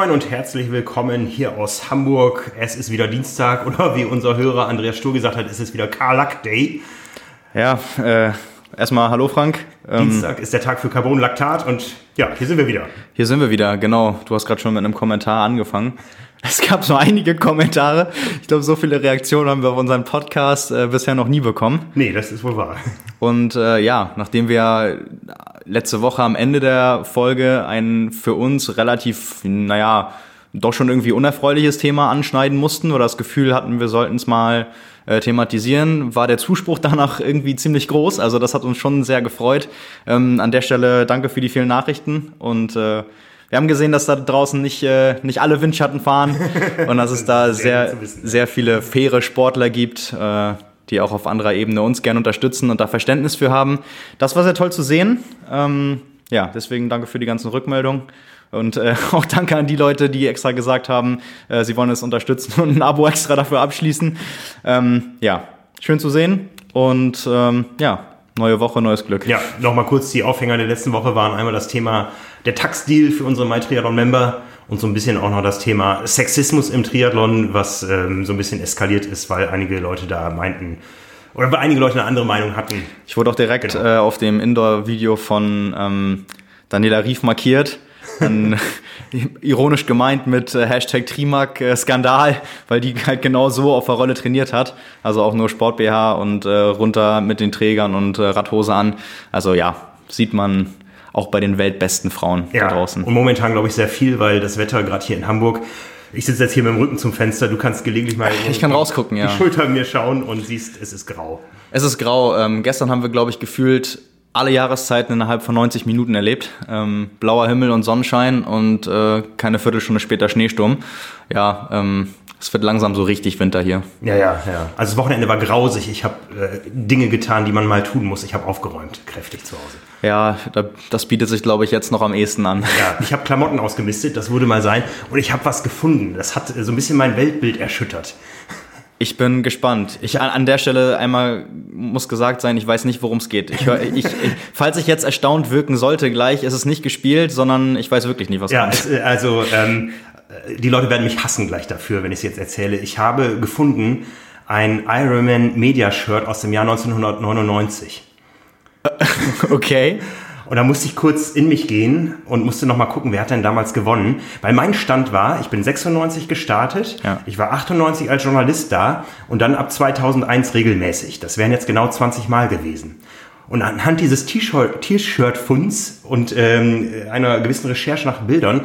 moin und herzlich willkommen hier aus Hamburg. Es ist wieder Dienstag oder wie unser Hörer Andreas Stur gesagt hat, es ist wieder Karlak Day. Ja, äh, erstmal hallo Frank. Ähm, Dienstag ist der Tag für Carbonlaktat und ja, hier sind wir wieder. Hier sind wir wieder, genau. Du hast gerade schon mit einem Kommentar angefangen. Es gab so einige Kommentare. Ich glaube, so viele Reaktionen haben wir auf unseren Podcast äh, bisher noch nie bekommen. Nee, das ist wohl wahr. Und äh, ja, nachdem wir letzte Woche am Ende der Folge ein für uns relativ, naja, doch schon irgendwie unerfreuliches Thema anschneiden mussten oder das Gefühl hatten, wir sollten es mal äh, thematisieren, war der Zuspruch danach irgendwie ziemlich groß. Also das hat uns schon sehr gefreut. Ähm, an der Stelle danke für die vielen Nachrichten und äh, wir haben gesehen, dass da draußen nicht, äh, nicht alle Windschatten fahren und dass es da sehr, sehr viele faire Sportler gibt, äh, die auch auf anderer Ebene uns gerne unterstützen und da Verständnis für haben. Das war sehr toll zu sehen. Ähm, ja, deswegen danke für die ganzen Rückmeldungen. Und äh, auch danke an die Leute, die extra gesagt haben, äh, sie wollen es unterstützen und ein Abo extra dafür abschließen. Ähm, ja, schön zu sehen. Und ähm, ja, neue Woche, neues Glück. Ja, nochmal kurz die Aufhänger der letzten Woche waren einmal das Thema der Tax-Deal für unsere MyTriathlon-Member und so ein bisschen auch noch das Thema Sexismus im Triathlon, was ähm, so ein bisschen eskaliert ist, weil einige Leute da meinten, oder weil einige Leute eine andere Meinung hatten. Ich wurde auch direkt genau. äh, auf dem Indoor-Video von ähm, Daniela Rief markiert. Dann, ironisch gemeint mit äh, Hashtag Trimark äh, Skandal, weil die halt genau so auf der Rolle trainiert hat. Also auch nur Sport BH und äh, runter mit den Trägern und äh, Radhose an. Also ja, sieht man auch bei den weltbesten Frauen ja, da draußen. Und momentan glaube ich sehr viel, weil das Wetter gerade hier in Hamburg ich sitze jetzt hier mit dem Rücken zum Fenster. Du kannst gelegentlich mal ich kann rausgucken, ja. die Schulter mir schauen und siehst, es ist grau. Es ist grau. Ähm, gestern haben wir, glaube ich, gefühlt alle Jahreszeiten innerhalb von 90 Minuten erlebt. Ähm, blauer Himmel und Sonnenschein und äh, keine Viertelstunde später Schneesturm. Ja, ähm, es wird langsam so richtig Winter hier. Ja, ja, ja. Also das Wochenende war grausig. Ich habe äh, Dinge getan, die man mal tun muss. Ich habe aufgeräumt, kräftig zu Hause. Ja, das bietet sich, glaube ich, jetzt noch am ehesten an. Ja, ich habe Klamotten ausgemistet, das würde mal sein. Und ich habe was gefunden. Das hat so ein bisschen mein Weltbild erschüttert. Ich bin gespannt. Ich an, an der Stelle einmal muss gesagt sein, ich weiß nicht, worum es geht. Ich ich, ich, falls ich jetzt erstaunt wirken sollte, gleich ist es nicht gespielt, sondern ich weiß wirklich nicht, was ja, kommt. Ja, also ähm, die Leute werden mich hassen gleich dafür, wenn ich es jetzt erzähle. Ich habe gefunden ein Ironman Media Shirt aus dem Jahr 1999. Okay. Und da musste ich kurz in mich gehen und musste nochmal gucken, wer hat denn damals gewonnen. Weil mein Stand war, ich bin 96 gestartet, ja. ich war 98 als Journalist da und dann ab 2001 regelmäßig. Das wären jetzt genau 20 Mal gewesen. Und anhand dieses T-Shirt-Funds und ähm, einer gewissen Recherche nach Bildern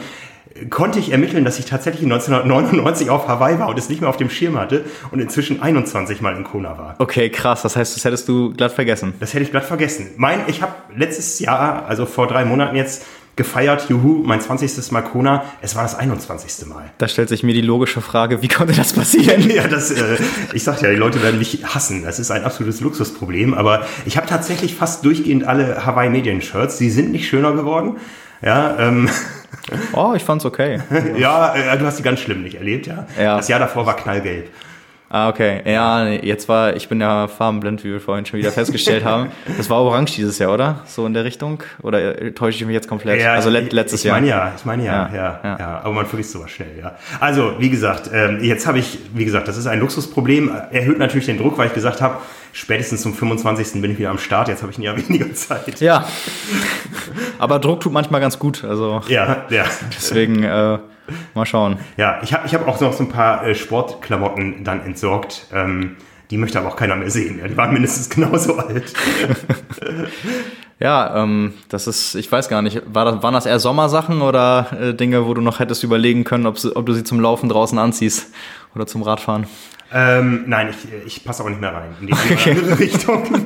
konnte ich ermitteln, dass ich tatsächlich 1999 auf Hawaii war und es nicht mehr auf dem Schirm hatte und inzwischen 21 Mal in Kona war. Okay, krass. Das heißt, das hättest du glatt vergessen. Das hätte ich glatt vergessen. Mein, ich habe letztes Jahr, also vor drei Monaten jetzt, gefeiert, juhu, mein 20. Mal Kona, es war das 21. Mal. Da stellt sich mir die logische Frage, wie konnte das passieren? ja, das, äh, ich sag ja, die Leute werden mich hassen, das ist ein absolutes Luxusproblem, aber ich habe tatsächlich fast durchgehend alle Hawaii Medien Shirts, die sind nicht schöner geworden, ja, ähm, Oh, ich fand's okay. ja, äh, du hast die ganz schlimm nicht erlebt, ja. ja. Das Jahr davor war knallgelb. Ah, okay. Ja, jetzt war, ich bin ja farbenblind, wie wir vorhin schon wieder festgestellt haben. Das war orange dieses Jahr, oder? So in der Richtung? Oder äh, täusche ich mich jetzt komplett? Ja, also let, letztes ich, ich Jahr. Ich meine ja, ja, ja, ja, ja. Aber man vergisst sowas schnell, ja. Also, wie gesagt, ähm, jetzt habe ich, wie gesagt, das ist ein Luxusproblem. Erhöht natürlich den Druck, weil ich gesagt habe, spätestens zum 25. bin ich wieder am Start. Jetzt habe ich ein Jahr weniger Zeit. Ja. Aber Druck tut manchmal ganz gut. Also. Ja, ja. Deswegen, äh, mal schauen. Ja, ich habe ich hab auch noch so ein paar äh, Sportklamotten dann entsorgt. Ähm, die möchte aber auch keiner mehr sehen. Die waren mindestens genauso alt. ja, ähm, das ist, ich weiß gar nicht, war das, waren das eher Sommersachen oder äh, Dinge, wo du noch hättest überlegen können, ob, ob du sie zum Laufen draußen anziehst oder zum Radfahren? Ähm, nein, ich, ich passe auch nicht mehr rein in die okay. andere Richtung.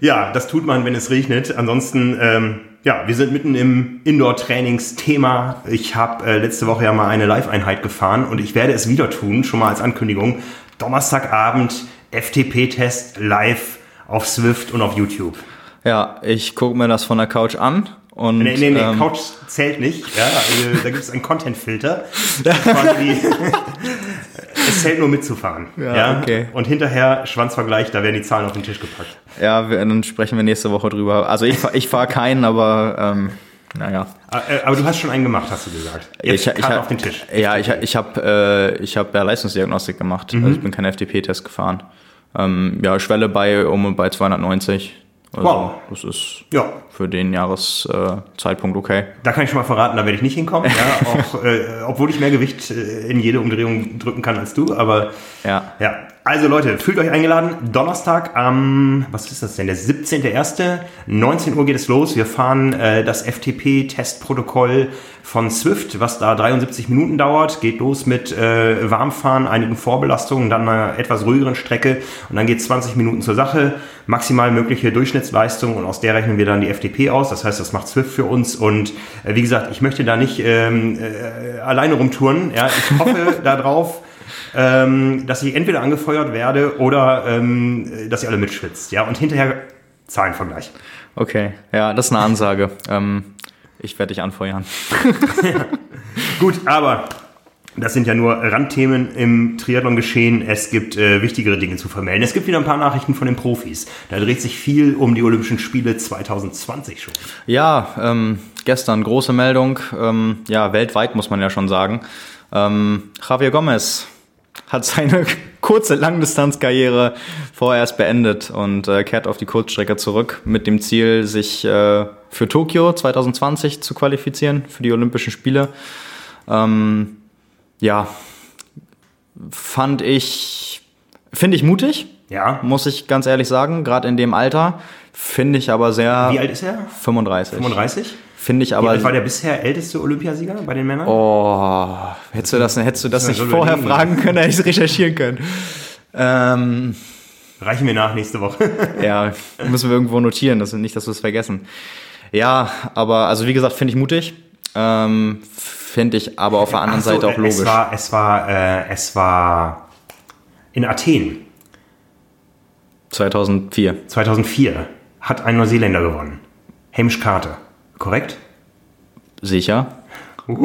ja, das tut man, wenn es regnet. Ansonsten, ähm, ja, wir sind mitten im Indoor-Trainingsthema. Ich habe äh, letzte Woche ja mal eine Live-Einheit gefahren und ich werde es wieder tun, schon mal als Ankündigung. Donnerstagabend FTP-Test live auf Swift und auf YouTube. Ja, ich gucke mir das von der Couch an und, nee, nee, nee, ähm, Couch zählt nicht. Ja, also, da gibt es einen Content-Filter. es zählt nur mitzufahren. Ja, ja, okay. Und hinterher Schwanzvergleich, da werden die Zahlen auf den Tisch gepackt. Ja, wir, dann sprechen wir nächste Woche drüber. Also ich, ich fahre keinen, aber ähm, naja. Äh, aber du hast schon einen gemacht, hast du gesagt. Jetzt ich, ich, auf den Tisch. Ja, ich, ich habe äh, hab ja Leistungsdiagnostik gemacht. Mhm. Also ich bin kein FTP-Test gefahren. Ähm, ja, Schwelle bei um bei 290. Also wow. Das ist ja. für den Jahreszeitpunkt äh, okay. Da kann ich schon mal verraten, da werde ich nicht hinkommen. ja, auch, äh, obwohl ich mehr Gewicht äh, in jede Umdrehung drücken kann als du. Aber ja. ja. Also Leute, fühlt euch eingeladen. Donnerstag am, was ist das denn, der 17.01. 19 Uhr geht es los. Wir fahren äh, das FTP-Testprotokoll von Swift, was da 73 Minuten dauert. Geht los mit äh, Warmfahren, einigen Vorbelastungen, dann einer etwas ruhigeren Strecke und dann geht 20 Minuten zur Sache. Maximal mögliche Durchschnittsleistung und aus der rechnen wir dann die FTP aus. Das heißt, das macht Swift für uns und äh, wie gesagt, ich möchte da nicht ähm, äh, alleine rumtouren. Ja, ich hoffe darauf, ähm, dass ich entweder angefeuert werde oder ähm, dass ihr alle mitschwitzt. Ja, und hinterher Zahlenvergleich. Okay, ja, das ist eine Ansage. ähm, ich werde dich anfeuern. ja. Gut, aber das sind ja nur Randthemen im Triathlon-Geschehen. Es gibt äh, wichtigere Dinge zu vermelden. Es gibt wieder ein paar Nachrichten von den Profis. Da dreht sich viel um die Olympischen Spiele 2020 schon. Ja, ähm, gestern große Meldung. Ähm, ja, weltweit muss man ja schon sagen. Ähm, Javier Gomez hat seine kurze Langdistanzkarriere vorerst beendet und äh, kehrt auf die Kurzstrecke zurück mit dem Ziel, sich äh, für Tokio 2020 zu qualifizieren, für die Olympischen Spiele. Ähm, ja, fand ich, finde ich mutig. Ja. Muss ich ganz ehrlich sagen, gerade in dem Alter. Finde ich aber sehr. Wie alt ist er? 35. 35? Finde ich aber. Wie war der bisher älteste Olympiasieger bei den Männern? Oh, hättest du das, hättest du das, das nicht vorher fragen können, hätte ich es recherchieren können. Ähm, Reichen wir nach nächste Woche. ja, müssen wir irgendwo notieren, dass, nicht, dass wir es vergessen. Ja, aber also wie gesagt, finde ich mutig. Ähm, finde ich aber auf der anderen so, Seite auch logisch. Es war, es war, äh, es war in Athen. 2004. 2004 hat ein Neuseeländer gewonnen. Hamish Carter. Korrekt? Sicher.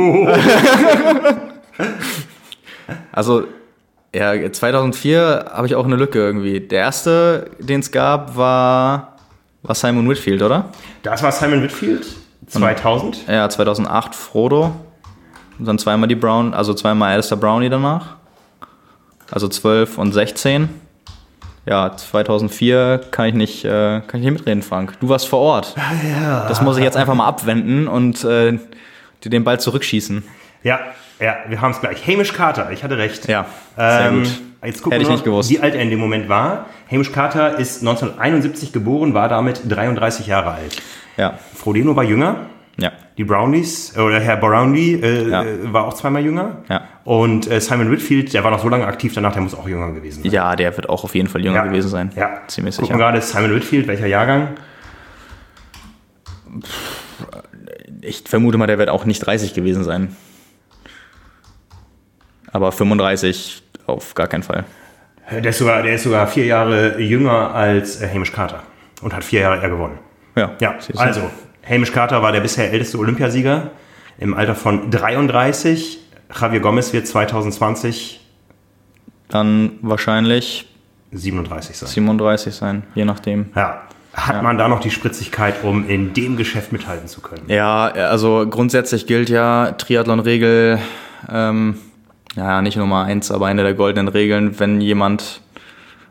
also, ja, 2004 habe ich auch eine Lücke irgendwie. Der erste, den es gab, war, war Simon Whitfield, oder? Das war Simon Whitfield, 2000. Und, ja, 2008 Frodo. Und dann zweimal die Brown, also zweimal Alistair Brownie danach. Also 12 und 16 ja, 2004 kann ich nicht, äh, kann ich nicht mitreden, Frank. Du warst vor Ort. Ja. Das muss ich jetzt einfach mal abwenden und äh, dir den Ball zurückschießen. Ja, ja, wir haben es gleich. Hamish Carter, ich hatte recht. Ja, sehr ähm, gut. Jetzt gucken Hätte ich nicht gewusst. wie alt er in dem Moment war. Hamish Carter ist 1971 geboren, war damit 33 Jahre alt. Ja. Frodeno war jünger. Ja. Die Brownies, oder Herr Brownlee äh, ja. war auch zweimal jünger. Ja. Und äh, Simon Whitfield, der war noch so lange aktiv danach, der muss auch jünger gewesen sein. Ja, der wird auch auf jeden Fall jünger ja. gewesen sein. Ja, ziemlich Gucken sicher. gerade Simon Whitfield, welcher Jahrgang? Ich vermute mal, der wird auch nicht 30 gewesen sein. Aber 35 auf gar keinen Fall. Der ist sogar, der ist sogar vier Jahre jünger als äh, Hamish Carter und hat vier Jahre eher gewonnen. Ja, ja also Hamish Carter war der bisher älteste Olympiasieger im Alter von 33. Javier Gomez wird 2020 dann wahrscheinlich 37 sein. 37 sein, je nachdem. Ja. Hat ja. man da noch die Spritzigkeit, um in dem Geschäft mithalten zu können? Ja, also grundsätzlich gilt ja Triathlon-Regel, ähm, ja, nicht Nummer eins, aber eine der goldenen Regeln, wenn jemand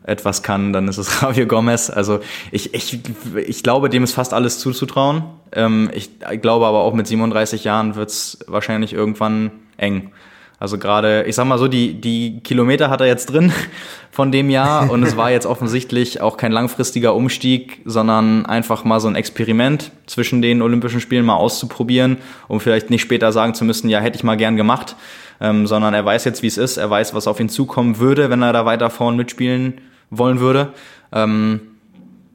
etwas kann, dann ist es Javier Gomez. Also ich, ich, ich glaube, dem ist fast alles zuzutrauen. Ähm, ich glaube aber auch mit 37 Jahren wird es wahrscheinlich irgendwann eng. Also gerade, ich sag mal so, die, die Kilometer hat er jetzt drin von dem Jahr und es war jetzt offensichtlich auch kein langfristiger Umstieg, sondern einfach mal so ein Experiment zwischen den Olympischen Spielen mal auszuprobieren, um vielleicht nicht später sagen zu müssen, ja, hätte ich mal gern gemacht, ähm, sondern er weiß jetzt, wie es ist, er weiß, was auf ihn zukommen würde, wenn er da weiter vorn mitspielen wollen würde. Ähm,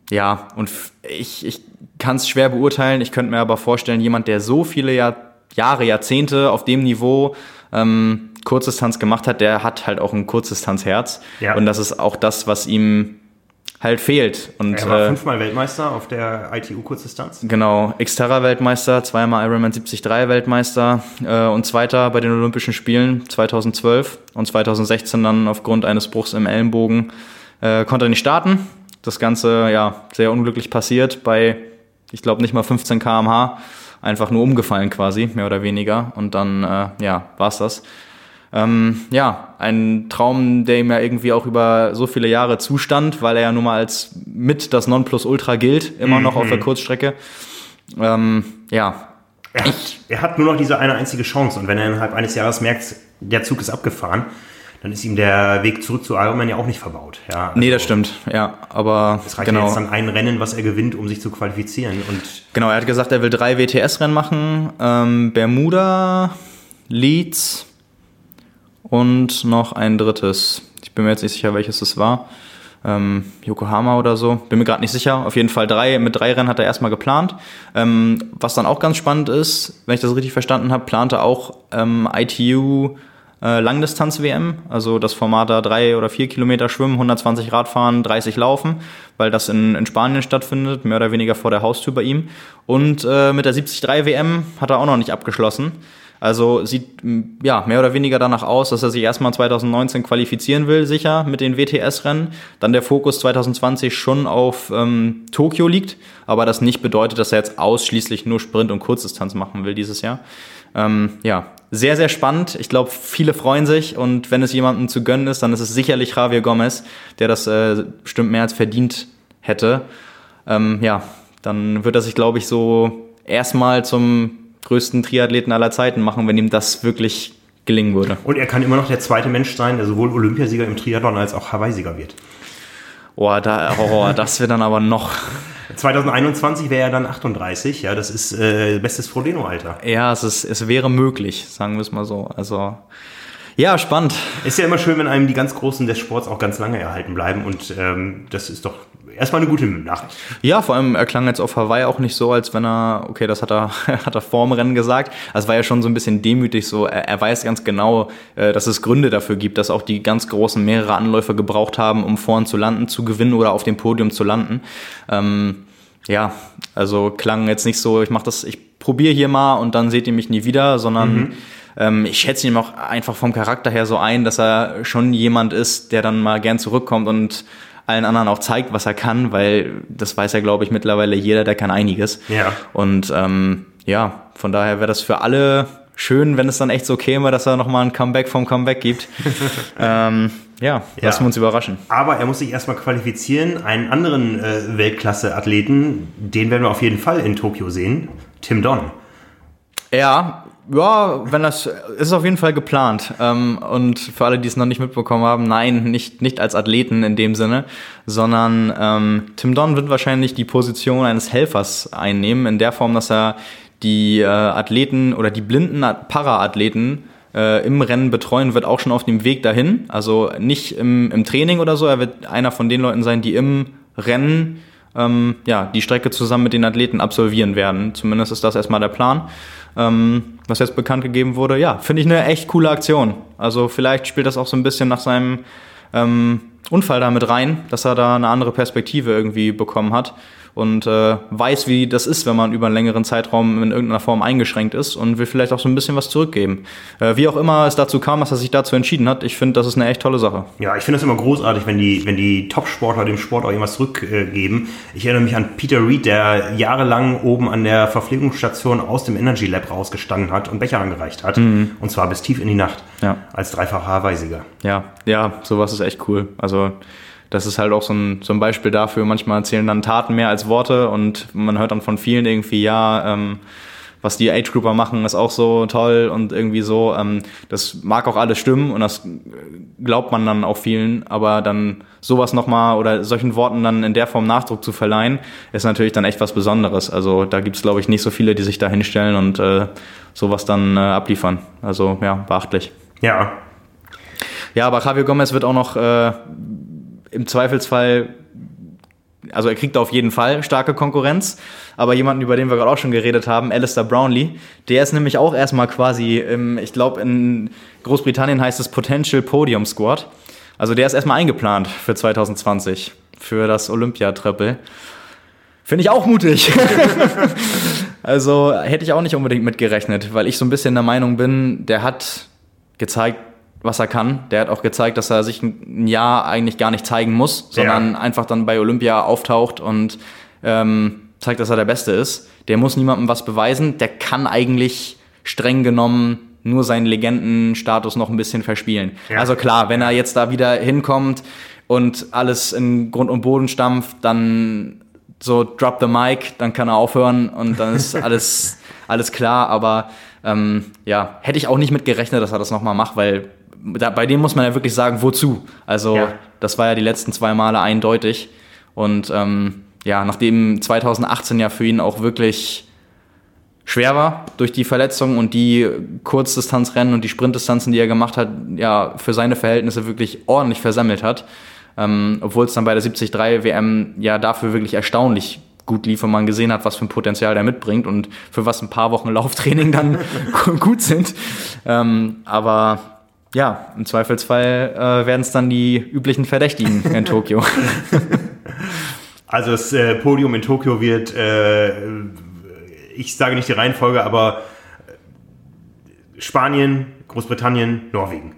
ja, und ich, ich kann es schwer beurteilen. Ich könnte mir aber vorstellen, jemand, der so viele Jahr, Jahre, Jahrzehnte auf dem Niveau ähm, Kurzdistanz gemacht hat, der hat halt auch ein Kurzdistanzherz. Ja. Und das ist auch das, was ihm halt fehlt. Und, er war äh, fünfmal Weltmeister auf der ITU-Kurzdistanz. Genau, Xterra-Weltmeister, zweimal Ironman 73 Weltmeister äh, und Zweiter bei den Olympischen Spielen 2012 und 2016 dann aufgrund eines Bruchs im Ellenbogen äh, konnte er nicht starten. Das Ganze, ja, sehr unglücklich passiert bei, ich glaube, nicht mal 15 km/h. einfach nur umgefallen quasi, mehr oder weniger. Und dann, äh, ja, war's das. Ähm, ja, ein Traum, der ihm ja irgendwie auch über so viele Jahre zustand, weil er ja nun mal als mit das Nonplusultra gilt, immer mhm. noch auf der mhm. Kurzstrecke. Ähm, ja. Er hat, er hat nur noch diese eine einzige Chance und wenn er innerhalb eines Jahres merkt, der Zug ist abgefahren, dann ist ihm der Weg zurück zu Ironman ja auch nicht verbaut. Ja, also nee, das stimmt, ja, aber es reicht genau. ja jetzt dann ein Rennen, was er gewinnt, um sich zu qualifizieren. Und genau, er hat gesagt, er will drei WTS-Rennen machen, ähm, Bermuda, Leeds und noch ein drittes. Ich bin mir jetzt nicht sicher, welches es war. Ähm, Yokohama oder so. Bin mir gerade nicht sicher. Auf jeden Fall drei, mit drei Rennen hat er erstmal geplant. Ähm, was dann auch ganz spannend ist, wenn ich das richtig verstanden habe, plante auch ähm, ITU äh, Langdistanz-WM, also das Format da drei oder vier Kilometer schwimmen, 120 Radfahren, 30 laufen, weil das in, in Spanien stattfindet, mehr oder weniger vor der Haustür bei ihm. Und äh, mit der 73 WM hat er auch noch nicht abgeschlossen. Also sieht ja mehr oder weniger danach aus, dass er sich erstmal 2019 qualifizieren will, sicher mit den WTS-Rennen. Dann der Fokus 2020 schon auf ähm, Tokio liegt, aber das nicht bedeutet, dass er jetzt ausschließlich nur Sprint und Kurzdistanz machen will dieses Jahr. Ähm, ja, sehr, sehr spannend. Ich glaube, viele freuen sich und wenn es jemandem zu gönnen ist, dann ist es sicherlich Javier Gomez, der das äh, bestimmt mehr als verdient hätte. Ähm, ja, dann wird er sich, glaube ich, so erstmal zum größten Triathleten aller Zeiten machen, wenn ihm das wirklich gelingen würde. Und er kann immer noch der zweite Mensch sein, der sowohl Olympiasieger im Triathlon als auch Hawaii-Sieger wird. Oh, da, oh, das wäre dann aber noch. 2021 wäre er dann 38, ja, das ist äh, bestes Frodeno-Alter. Ja, es, ist, es wäre möglich, sagen wir es mal so. Also, ja, spannend. Ist ja immer schön, wenn einem die ganz Großen des Sports auch ganz lange erhalten bleiben und ähm, das ist doch erstmal eine gute Nachricht. Ja, vor allem er klang jetzt auf Hawaii auch nicht so, als wenn er, okay, das hat er, hat er vorm Rennen gesagt. Also war ja schon so ein bisschen demütig so. Er, er weiß ganz genau, äh, dass es Gründe dafür gibt, dass auch die ganz Großen mehrere Anläufe gebraucht haben, um vorn zu landen, zu gewinnen oder auf dem Podium zu landen. Ähm, ja, also klang jetzt nicht so, ich mach das, ich probiere hier mal und dann seht ihr mich nie wieder, sondern mhm. Ähm, ich schätze ihn auch einfach vom Charakter her so ein, dass er schon jemand ist, der dann mal gern zurückkommt und allen anderen auch zeigt, was er kann, weil das weiß ja, glaube ich, mittlerweile jeder, der kann einiges. Ja. Und ähm, ja, von daher wäre das für alle schön, wenn es dann echt so käme, dass er nochmal ein Comeback vom Comeback gibt. ähm, ja, lassen wir uns überraschen. Aber er muss sich erstmal qualifizieren. Einen anderen äh, Weltklasse-Athleten, den werden wir auf jeden Fall in Tokio sehen. Tim Don. Ja, ja, wenn das ist auf jeden Fall geplant. Ähm, und für alle, die es noch nicht mitbekommen haben, nein, nicht, nicht als Athleten in dem Sinne, sondern ähm, Tim Don wird wahrscheinlich die Position eines Helfers einnehmen, in der Form, dass er die äh, Athleten oder die blinden Para-Athleten äh, im Rennen betreuen wird, auch schon auf dem Weg dahin. Also nicht im, im Training oder so, er wird einer von den Leuten sein, die im Rennen ähm, ja, die Strecke zusammen mit den Athleten absolvieren werden. Zumindest ist das erstmal der Plan ähm, was jetzt bekannt gegeben wurde. Ja, finde ich eine echt coole Aktion. Also vielleicht spielt das auch so ein bisschen nach seinem ähm, Unfall da mit rein, dass er da eine andere Perspektive irgendwie bekommen hat und äh, weiß, wie das ist, wenn man über einen längeren Zeitraum in irgendeiner Form eingeschränkt ist und will vielleicht auch so ein bisschen was zurückgeben. Äh, wie auch immer es dazu kam, dass er sich dazu entschieden hat, ich finde, das ist eine echt tolle Sache. Ja, ich finde es immer großartig, wenn die, wenn die Top-Sportler dem Sport auch irgendwas zurückgeben. ich erinnere mich an Peter Reed, der jahrelang oben an der Verpflegungsstation aus dem Energy Lab rausgestanden hat und Becher angereicht hat. Mhm. Und zwar bis tief in die Nacht. Ja. Als dreifacher Hawaii-Sieger. Ja, ja, sowas ist echt cool. Also das ist halt auch so ein, so ein Beispiel dafür, manchmal erzählen dann Taten mehr als Worte und man hört dann von vielen irgendwie, ja, ähm, was die Age-Grouper machen, ist auch so toll und irgendwie so. Ähm, das mag auch alles stimmen und das glaubt man dann auch vielen, aber dann sowas nochmal oder solchen Worten dann in der Form Nachdruck zu verleihen, ist natürlich dann echt was Besonderes. Also da gibt es, glaube ich, nicht so viele, die sich da hinstellen und äh, sowas dann äh, abliefern. Also ja, beachtlich. Ja. Ja, aber Javier Gomez wird auch noch äh, im Zweifelsfall, also er kriegt auf jeden Fall starke Konkurrenz, aber jemanden, über den wir gerade auch schon geredet haben, Alistair Brownlee, der ist nämlich auch erstmal quasi, im, ich glaube in Großbritannien heißt es Potential Podium Squad. Also der ist erstmal eingeplant für 2020, für das Olympia-Triple. Finde ich auch mutig. also hätte ich auch nicht unbedingt mitgerechnet, weil ich so ein bisschen der Meinung bin, der hat gezeigt, was er kann. Der hat auch gezeigt, dass er sich ein Jahr eigentlich gar nicht zeigen muss, sondern ja. einfach dann bei Olympia auftaucht und ähm, zeigt, dass er der Beste ist. Der muss niemandem was beweisen. Der kann eigentlich streng genommen nur seinen Legendenstatus noch ein bisschen verspielen. Ja. Also klar, wenn er jetzt da wieder hinkommt und alles in Grund und Boden stampft, dann so drop the mic, dann kann er aufhören und dann ist alles, alles klar. Aber ähm, ja, hätte ich auch nicht mit gerechnet, dass er das nochmal macht, weil da, bei dem muss man ja wirklich sagen, wozu? Also ja. das war ja die letzten zwei Male eindeutig. Und ähm, ja, nachdem 2018 ja für ihn auch wirklich schwer war durch die Verletzungen und die Kurzdistanzrennen und die Sprintdistanzen, die er gemacht hat, ja, für seine Verhältnisse wirklich ordentlich versammelt hat. Ähm, Obwohl es dann bei der 73 WM ja dafür wirklich erstaunlich gut lief und man gesehen hat, was für ein Potenzial der mitbringt und für was ein paar Wochen Lauftraining dann gut sind. Ähm, aber ja, im Zweifelsfall äh, werden es dann die üblichen Verdächtigen in Tokio. Also das äh, Podium in Tokio wird äh, ich sage nicht die Reihenfolge, aber äh, Spanien, Großbritannien, Norwegen.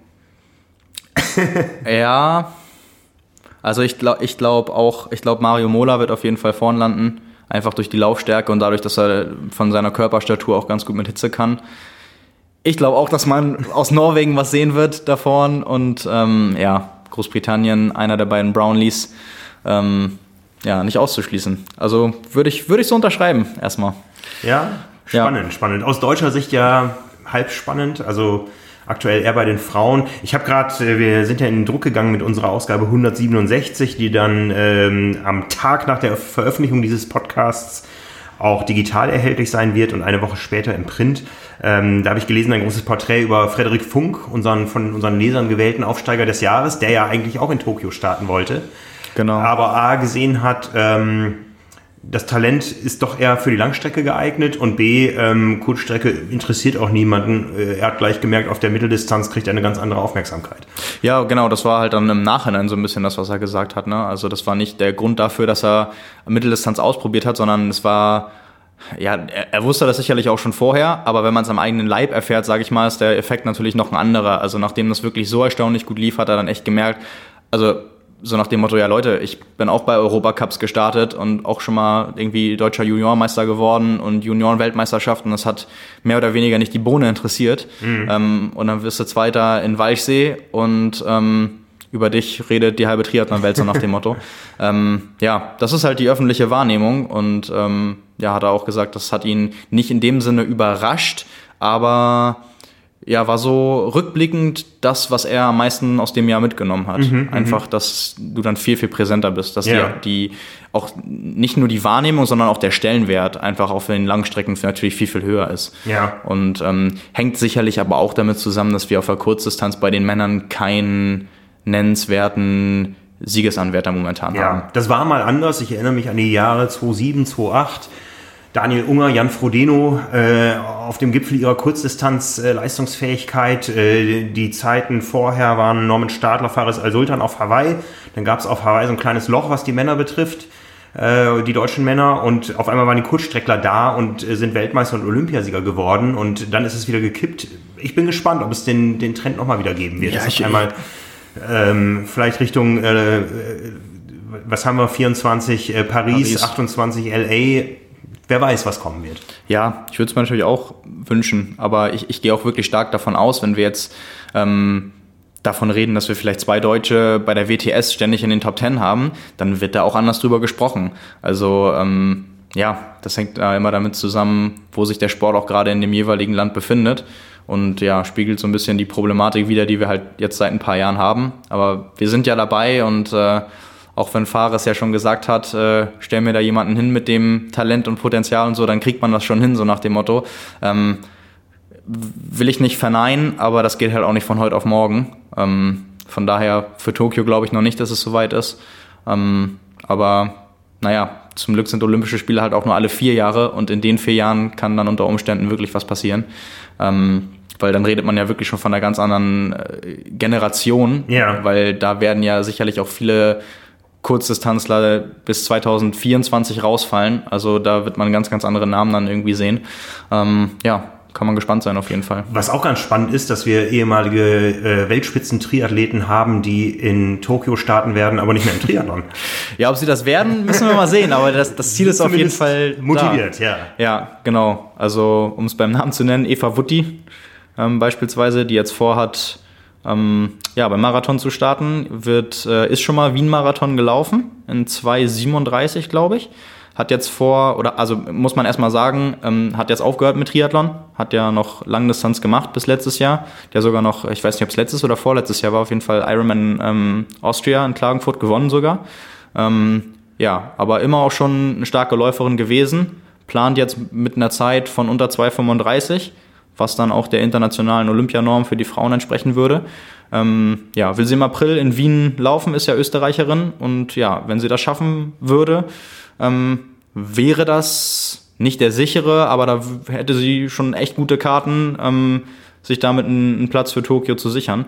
ja, also ich glaube ich glaub auch, ich glaube Mario Mola wird auf jeden Fall vorn landen, einfach durch die Laufstärke und dadurch, dass er von seiner Körperstatur auch ganz gut mit Hitze kann. Ich glaube auch, dass man aus Norwegen was sehen wird da vorn und ähm, ja, Großbritannien, einer der beiden Brownlees, ähm, ja, nicht auszuschließen. Also würde ich, würd ich so unterschreiben erstmal. Ja, spannend, ja. spannend. Aus deutscher Sicht ja halb spannend. Also aktuell eher bei den Frauen. Ich habe gerade, äh, wir sind ja in den Druck gegangen mit unserer Ausgabe 167, die dann ähm, am Tag nach der Veröffentlichung dieses Podcasts auch digital erhältlich sein wird und eine Woche später im Print. Ähm, da habe ich gelesen ein großes Porträt über Frederik Funk, unseren von unseren Lesern gewählten Aufsteiger des Jahres, der ja eigentlich auch in Tokio starten wollte. Genau. Aber A gesehen hat, ähm, das Talent ist doch eher für die Langstrecke geeignet und B, ähm, Kurzstrecke interessiert auch niemanden. Äh, er hat gleich gemerkt, auf der Mitteldistanz kriegt er eine ganz andere Aufmerksamkeit. Ja, genau, das war halt dann im Nachhinein so ein bisschen das, was er gesagt hat. Ne? Also das war nicht der Grund dafür, dass er Mitteldistanz ausprobiert hat, sondern es war ja, er, er, wusste das sicherlich auch schon vorher, aber wenn man es am eigenen Leib erfährt, sage ich mal, ist der Effekt natürlich noch ein anderer. Also nachdem das wirklich so erstaunlich gut lief, hat er dann echt gemerkt, also so nach dem Motto, ja Leute, ich bin auch bei Europacups gestartet und auch schon mal irgendwie deutscher Juniormeister geworden und Junioren-Weltmeisterschaften. Das hat mehr oder weniger nicht die Bohne interessiert. Mhm. Ähm, und dann wirst du Zweiter in Walchsee und ähm, über dich redet die halbe Triathlon-Welt so nach dem Motto. ähm, ja, das ist halt die öffentliche Wahrnehmung und ähm, ja, hat er auch gesagt, das hat ihn nicht in dem Sinne überrascht, aber ja, war so rückblickend das, was er am meisten aus dem Jahr mitgenommen hat. Mhm, mhm, Einfach, dass du dann viel, viel präsenter bist. Dass ja. die, die auch nicht nur die Wahrnehmung, sondern auch der Stellenwert einfach auf den Langstrecken natürlich viel, viel höher ist. Ja. Und ähm, hängt sicherlich aber auch damit zusammen, dass wir auf der Kurzdistanz bei den Männern keinen nennenswerten Siegesanwärter momentan ja, haben. Das war mal anders. Ich erinnere mich an die Jahre 2007, 2008 Daniel Unger, Jan Frodeno äh, auf dem Gipfel ihrer Kurzdistanz-Leistungsfähigkeit. Äh, äh, die Zeiten vorher waren Norman Stadler, Faris Al-Sultan auf Hawaii. Dann gab es auf Hawaii so ein kleines Loch, was die Männer betrifft, äh, die deutschen Männer. Und auf einmal waren die Kurzstreckler da und äh, sind Weltmeister und Olympiasieger geworden. Und dann ist es wieder gekippt. Ich bin gespannt, ob es den, den Trend nochmal wieder geben wird. Ja, ich, einmal ähm, vielleicht Richtung, äh, was haben wir, 24 Paris, Paris, 28 LA wer weiß, was kommen wird. Ja, ich würde es mir natürlich auch wünschen, aber ich, ich gehe auch wirklich stark davon aus, wenn wir jetzt ähm, davon reden, dass wir vielleicht zwei Deutsche bei der WTS ständig in den Top Ten haben, dann wird da auch anders drüber gesprochen. Also ähm, ja, das hängt da immer damit zusammen, wo sich der Sport auch gerade in dem jeweiligen Land befindet. Und ja, spiegelt so ein bisschen die Problematik wieder, die wir halt jetzt seit ein paar Jahren haben. Aber wir sind ja dabei und äh, auch wenn Fares ja schon gesagt hat, äh, stell mir da jemanden hin mit dem Talent und Potenzial und so, dann kriegt man das schon hin, so nach dem Motto. Ähm, will ich nicht verneinen, aber das geht halt auch nicht von heute auf morgen. Ähm, von daher für Tokio glaube ich noch nicht, dass es soweit ist. Ähm, aber naja, zum Glück sind Olympische Spiele halt auch nur alle vier Jahre und in den vier Jahren kann dann unter Umständen wirklich was passieren. Ähm, weil dann redet man ja wirklich schon von einer ganz anderen äh, Generation, ja. weil da werden ja sicherlich auch viele Kurzdistanzler bis 2024 rausfallen. Also da wird man ganz, ganz andere Namen dann irgendwie sehen. Ähm, ja, kann man gespannt sein auf jeden Fall. Was auch ganz spannend ist, dass wir ehemalige äh, Weltspitzen-Triathleten haben, die in Tokio starten werden, aber nicht mehr im Triathlon. ja, ob sie das werden, müssen wir mal sehen, aber das, das Ziel ist auf jeden Fall motiviert, da. ja. Ja, genau. Also, um es beim Namen zu nennen, Eva Wutti ähm, beispielsweise, die jetzt vorhat, ähm, ja, beim Marathon zu starten, wird, äh, ist schon mal Wien-Marathon gelaufen, in 2,37, glaube ich. Hat jetzt vor, oder also muss man erstmal sagen, ähm, hat jetzt aufgehört mit Triathlon, hat ja noch Langdistanz gemacht bis letztes Jahr. Der sogar noch, ich weiß nicht, ob es letztes oder vorletztes Jahr war, auf jeden Fall Ironman ähm, Austria in Klagenfurt gewonnen sogar. Ähm, ja, aber immer auch schon eine starke Läuferin gewesen. Plant jetzt mit einer Zeit von unter 2,35 was dann auch der internationalen Olympianorm für die Frauen entsprechen würde. Ähm, ja, will sie im April in Wien laufen, ist ja Österreicherin und ja, wenn sie das schaffen würde, ähm, wäre das nicht der sichere, aber da hätte sie schon echt gute Karten, ähm, sich damit einen, einen Platz für Tokio zu sichern.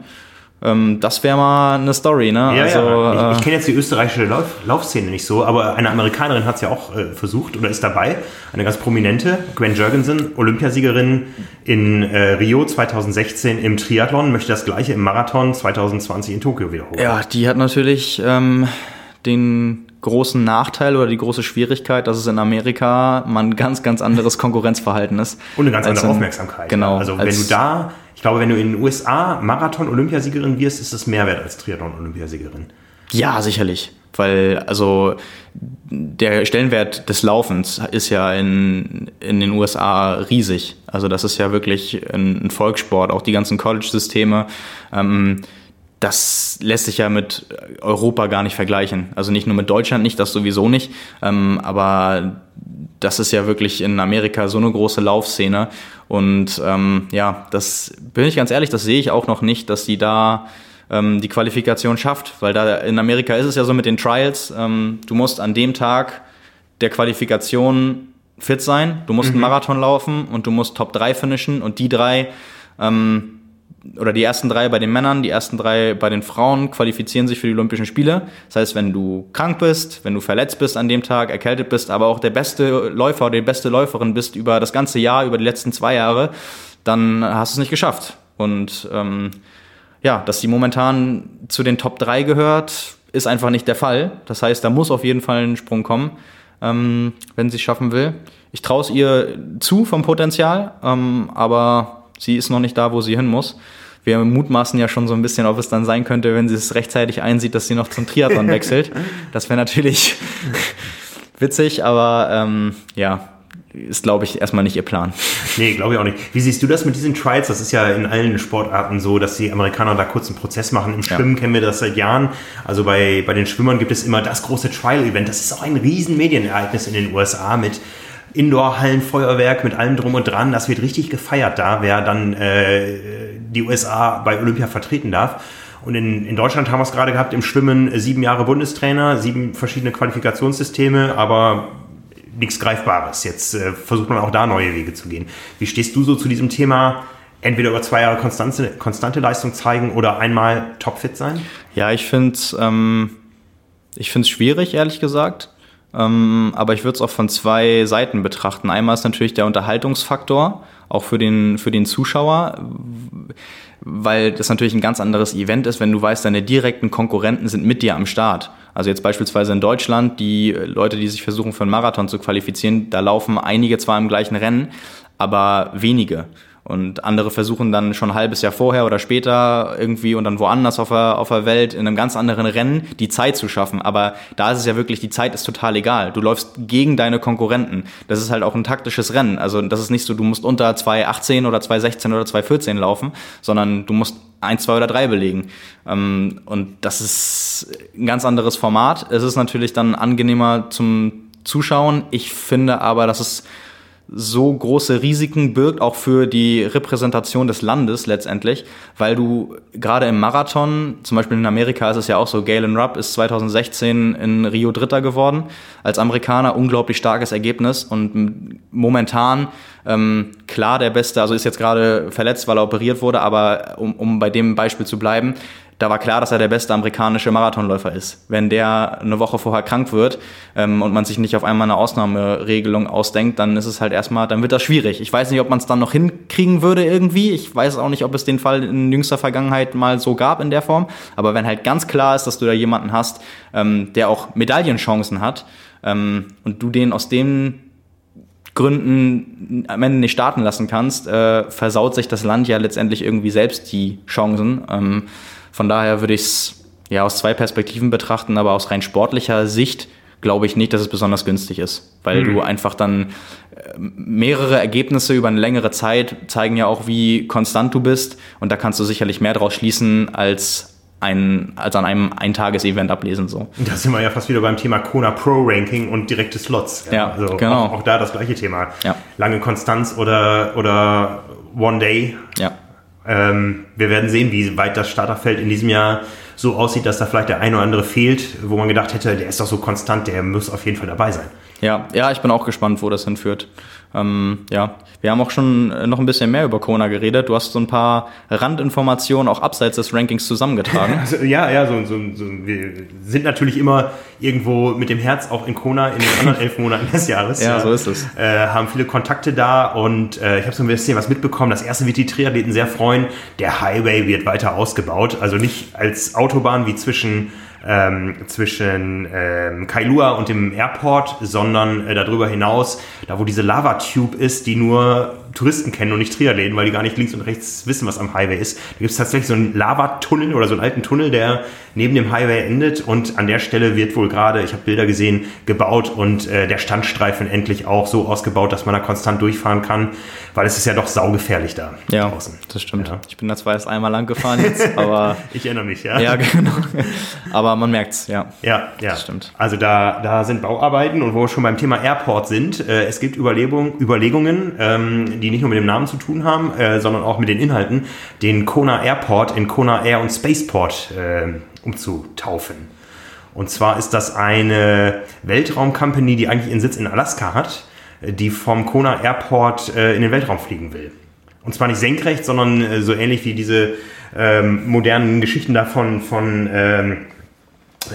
Ähm, das wäre mal eine Story, ne? Ja, also, ja. Ich, ich kenne jetzt die österreichische Lauf, Laufszene nicht so, aber eine Amerikanerin hat es ja auch äh, versucht oder ist dabei. Eine ganz prominente, Gwen Jurgensen, Olympiasiegerin in äh, Rio 2016 im Triathlon, möchte das gleiche im Marathon 2020 in Tokio wiederholen. Ja, die hat natürlich ähm, den großen Nachteil oder die große Schwierigkeit, dass es in Amerika mal ein ganz, ganz anderes Konkurrenzverhalten ist. Und eine ganz andere in, Aufmerksamkeit. Genau. Also wenn du da ich glaube, wenn du in den USA Marathon-Olympiasiegerin wirst, ist das mehr wert als Triathlon-Olympiasiegerin. Ja, sicherlich. Weil, also, der Stellenwert des Laufens ist ja in, in den USA riesig. Also, das ist ja wirklich ein, ein Volkssport. Auch die ganzen College-Systeme. Ähm, das lässt sich ja mit Europa gar nicht vergleichen. Also nicht nur mit Deutschland nicht, das sowieso nicht. Ähm, aber das ist ja wirklich in Amerika so eine große Laufszene. Und ähm, ja, das bin ich ganz ehrlich, das sehe ich auch noch nicht, dass sie da ähm, die Qualifikation schafft. Weil da in Amerika ist es ja so mit den Trials, ähm, du musst an dem Tag der Qualifikation fit sein, du musst mhm. einen Marathon laufen und du musst Top 3 finishen und die drei ähm, oder die ersten drei bei den Männern, die ersten drei bei den Frauen qualifizieren sich für die Olympischen Spiele. Das heißt, wenn du krank bist, wenn du verletzt bist an dem Tag, erkältet bist, aber auch der beste Läufer oder die beste Läuferin bist über das ganze Jahr, über die letzten zwei Jahre, dann hast du es nicht geschafft. Und ähm, ja, dass sie momentan zu den Top 3 gehört, ist einfach nicht der Fall. Das heißt, da muss auf jeden Fall ein Sprung kommen, ähm, wenn sie es schaffen will. Ich traue es ihr zu vom Potenzial, ähm, aber Sie ist noch nicht da, wo sie hin muss. Wir mutmaßen ja schon so ein bisschen, ob es dann sein könnte, wenn sie es rechtzeitig einsieht, dass sie noch zum Triathlon wechselt. Das wäre natürlich witzig, aber ähm, ja, ist, glaube ich, erstmal nicht ihr Plan. Nee, glaube ich auch nicht. Wie siehst du das mit diesen Trials? Das ist ja in allen Sportarten so, dass die Amerikaner da kurz einen Prozess machen. Im Schwimmen ja. kennen wir das seit Jahren. Also bei, bei den Schwimmern gibt es immer das große Trial-Event. Das ist auch ein riesen Medienereignis in den USA mit Indoor-Hallenfeuerwerk mit allem drum und dran. Das wird richtig gefeiert da, wer dann äh, die USA bei Olympia vertreten darf. Und in, in Deutschland haben wir es gerade gehabt, im Schwimmen sieben Jahre Bundestrainer, sieben verschiedene Qualifikationssysteme, aber nichts Greifbares. Jetzt äh, versucht man auch da neue Wege zu gehen. Wie stehst du so zu diesem Thema? Entweder über zwei Jahre konstante, konstante Leistung zeigen oder einmal topfit sein? Ja, ich finde es ähm, ich find's schwierig, ehrlich gesagt. Ähm, aber ich würde es auch von zwei Seiten betrachten. Einmal ist natürlich der Unterhaltungsfaktor, auch für den, für den Zuschauer, weil das natürlich ein ganz anderes Event ist, wenn du weißt, deine direkten Konkurrenten sind mit dir am Start. Also jetzt beispielsweise in Deutschland, die Leute, die sich versuchen für einen Marathon zu qualifizieren, da laufen einige zwar im gleichen Rennen, aber wenige. Und andere versuchen dann schon ein halbes Jahr vorher oder später irgendwie und dann woanders auf der, auf der Welt in einem ganz anderen Rennen die Zeit zu schaffen. Aber da ist es ja wirklich, die Zeit ist total egal. Du läufst gegen deine Konkurrenten. Das ist halt auch ein taktisches Rennen. Also das ist nicht so, du musst unter 2,18 oder 2,16 oder 2,14 laufen, sondern du musst eins, zwei oder drei belegen. Ähm, und das ist ein ganz anderes Format. Es ist natürlich dann angenehmer zum Zuschauen. Ich finde aber, dass es so große Risiken birgt, auch für die Repräsentation des Landes letztendlich, weil du gerade im Marathon, zum Beispiel in Amerika ist es ja auch so, Galen Rupp ist 2016 in Rio Dritter geworden, als Amerikaner unglaublich starkes Ergebnis und momentan ähm, klar der Beste, also ist jetzt gerade verletzt, weil er operiert wurde, aber um, um bei dem Beispiel zu bleiben, da war klar, dass er der beste amerikanische Marathonläufer ist. Wenn der eine Woche vorher krank wird ähm, und man sich nicht auf einmal eine Ausnahmeregelung ausdenkt, dann ist es halt erstmal, dann wird das schwierig. Ich weiß nicht, ob man es dann noch hinkriegen würde irgendwie. Ich weiß auch nicht, ob es den Fall in jüngster Vergangenheit mal so gab in der Form. Aber wenn halt ganz klar ist, dass du da jemanden hast, ähm, der auch Medaillenchancen hat ähm, und du den aus den Gründen am Ende nicht starten lassen kannst, äh, versaut sich das Land ja letztendlich irgendwie selbst die Chancen. Ähm, von daher würde ich es ja aus zwei Perspektiven betrachten, aber aus rein sportlicher Sicht glaube ich nicht, dass es besonders günstig ist, weil mhm. du einfach dann äh, mehrere Ergebnisse über eine längere Zeit zeigen ja auch, wie konstant du bist und da kannst du sicherlich mehr draus schließen als ein, als an einem Eintages-Event ablesen. So. Da sind wir ja fast wieder beim Thema Kona Pro Ranking und direkte Slots. Ja, ja also genau. Auch, auch, da das gleiche Thema. Ja. Lange Konstanz oder, oder One Day. Ja. Ähm, wir werden sehen, wie weit das Starterfeld in diesem Jahr so aussieht, dass da vielleicht der eine oder andere fehlt, wo man gedacht hätte, der ist doch so konstant, der muss auf jeden Fall dabei sein. Ja, ja, ich bin auch gespannt, wo das hinführt. Ähm, ja, wir haben auch schon äh, noch ein bisschen mehr über Kona geredet. Du hast so ein paar Randinformationen auch abseits des Rankings zusammengetragen. Also, ja, ja, so, so, so, wir sind natürlich immer irgendwo mit dem Herz auch in Kona in den anderen elf Monaten des Jahres. Ja, so ist es. Äh, haben viele Kontakte da und äh, ich habe so ein bisschen was mitbekommen. Das erste wird die Triathleten sehr freuen. Der Highway wird weiter ausgebaut. Also nicht als Autobahn wie zwischen ähm, zwischen ähm, Kailua und dem Airport, sondern äh, darüber hinaus, da wo diese Lava-Tube ist, die nur Touristen kennen und nicht Triathleten, weil die gar nicht links und rechts wissen, was am Highway ist. Da gibt es tatsächlich so einen Lavatunnel oder so einen alten Tunnel, der neben dem Highway endet und an der Stelle wird wohl gerade, ich habe Bilder gesehen, gebaut und äh, der Standstreifen endlich auch so ausgebaut, dass man da konstant durchfahren kann, weil es ist ja doch saugefährlich da ja, draußen. das stimmt. Ja. Ich bin da zwar erst einmal lang gefahren jetzt, aber... ich erinnere mich, ja. Ja, genau. Aber man merkt es, ja. Ja, ja. Das stimmt. Also da, da sind Bauarbeiten und wo wir schon beim Thema Airport sind, äh, es gibt Überlegung, Überlegungen, ähm, die nicht nur mit dem Namen zu tun haben, äh, sondern auch mit den Inhalten, den Kona Airport in Kona Air und Spaceport äh, umzutaufen. Und zwar ist das eine Weltraumcompany, die eigentlich ihren Sitz in Alaska hat, die vom Kona Airport äh, in den Weltraum fliegen will. Und zwar nicht senkrecht, sondern äh, so ähnlich wie diese ähm, modernen Geschichten davon von ähm,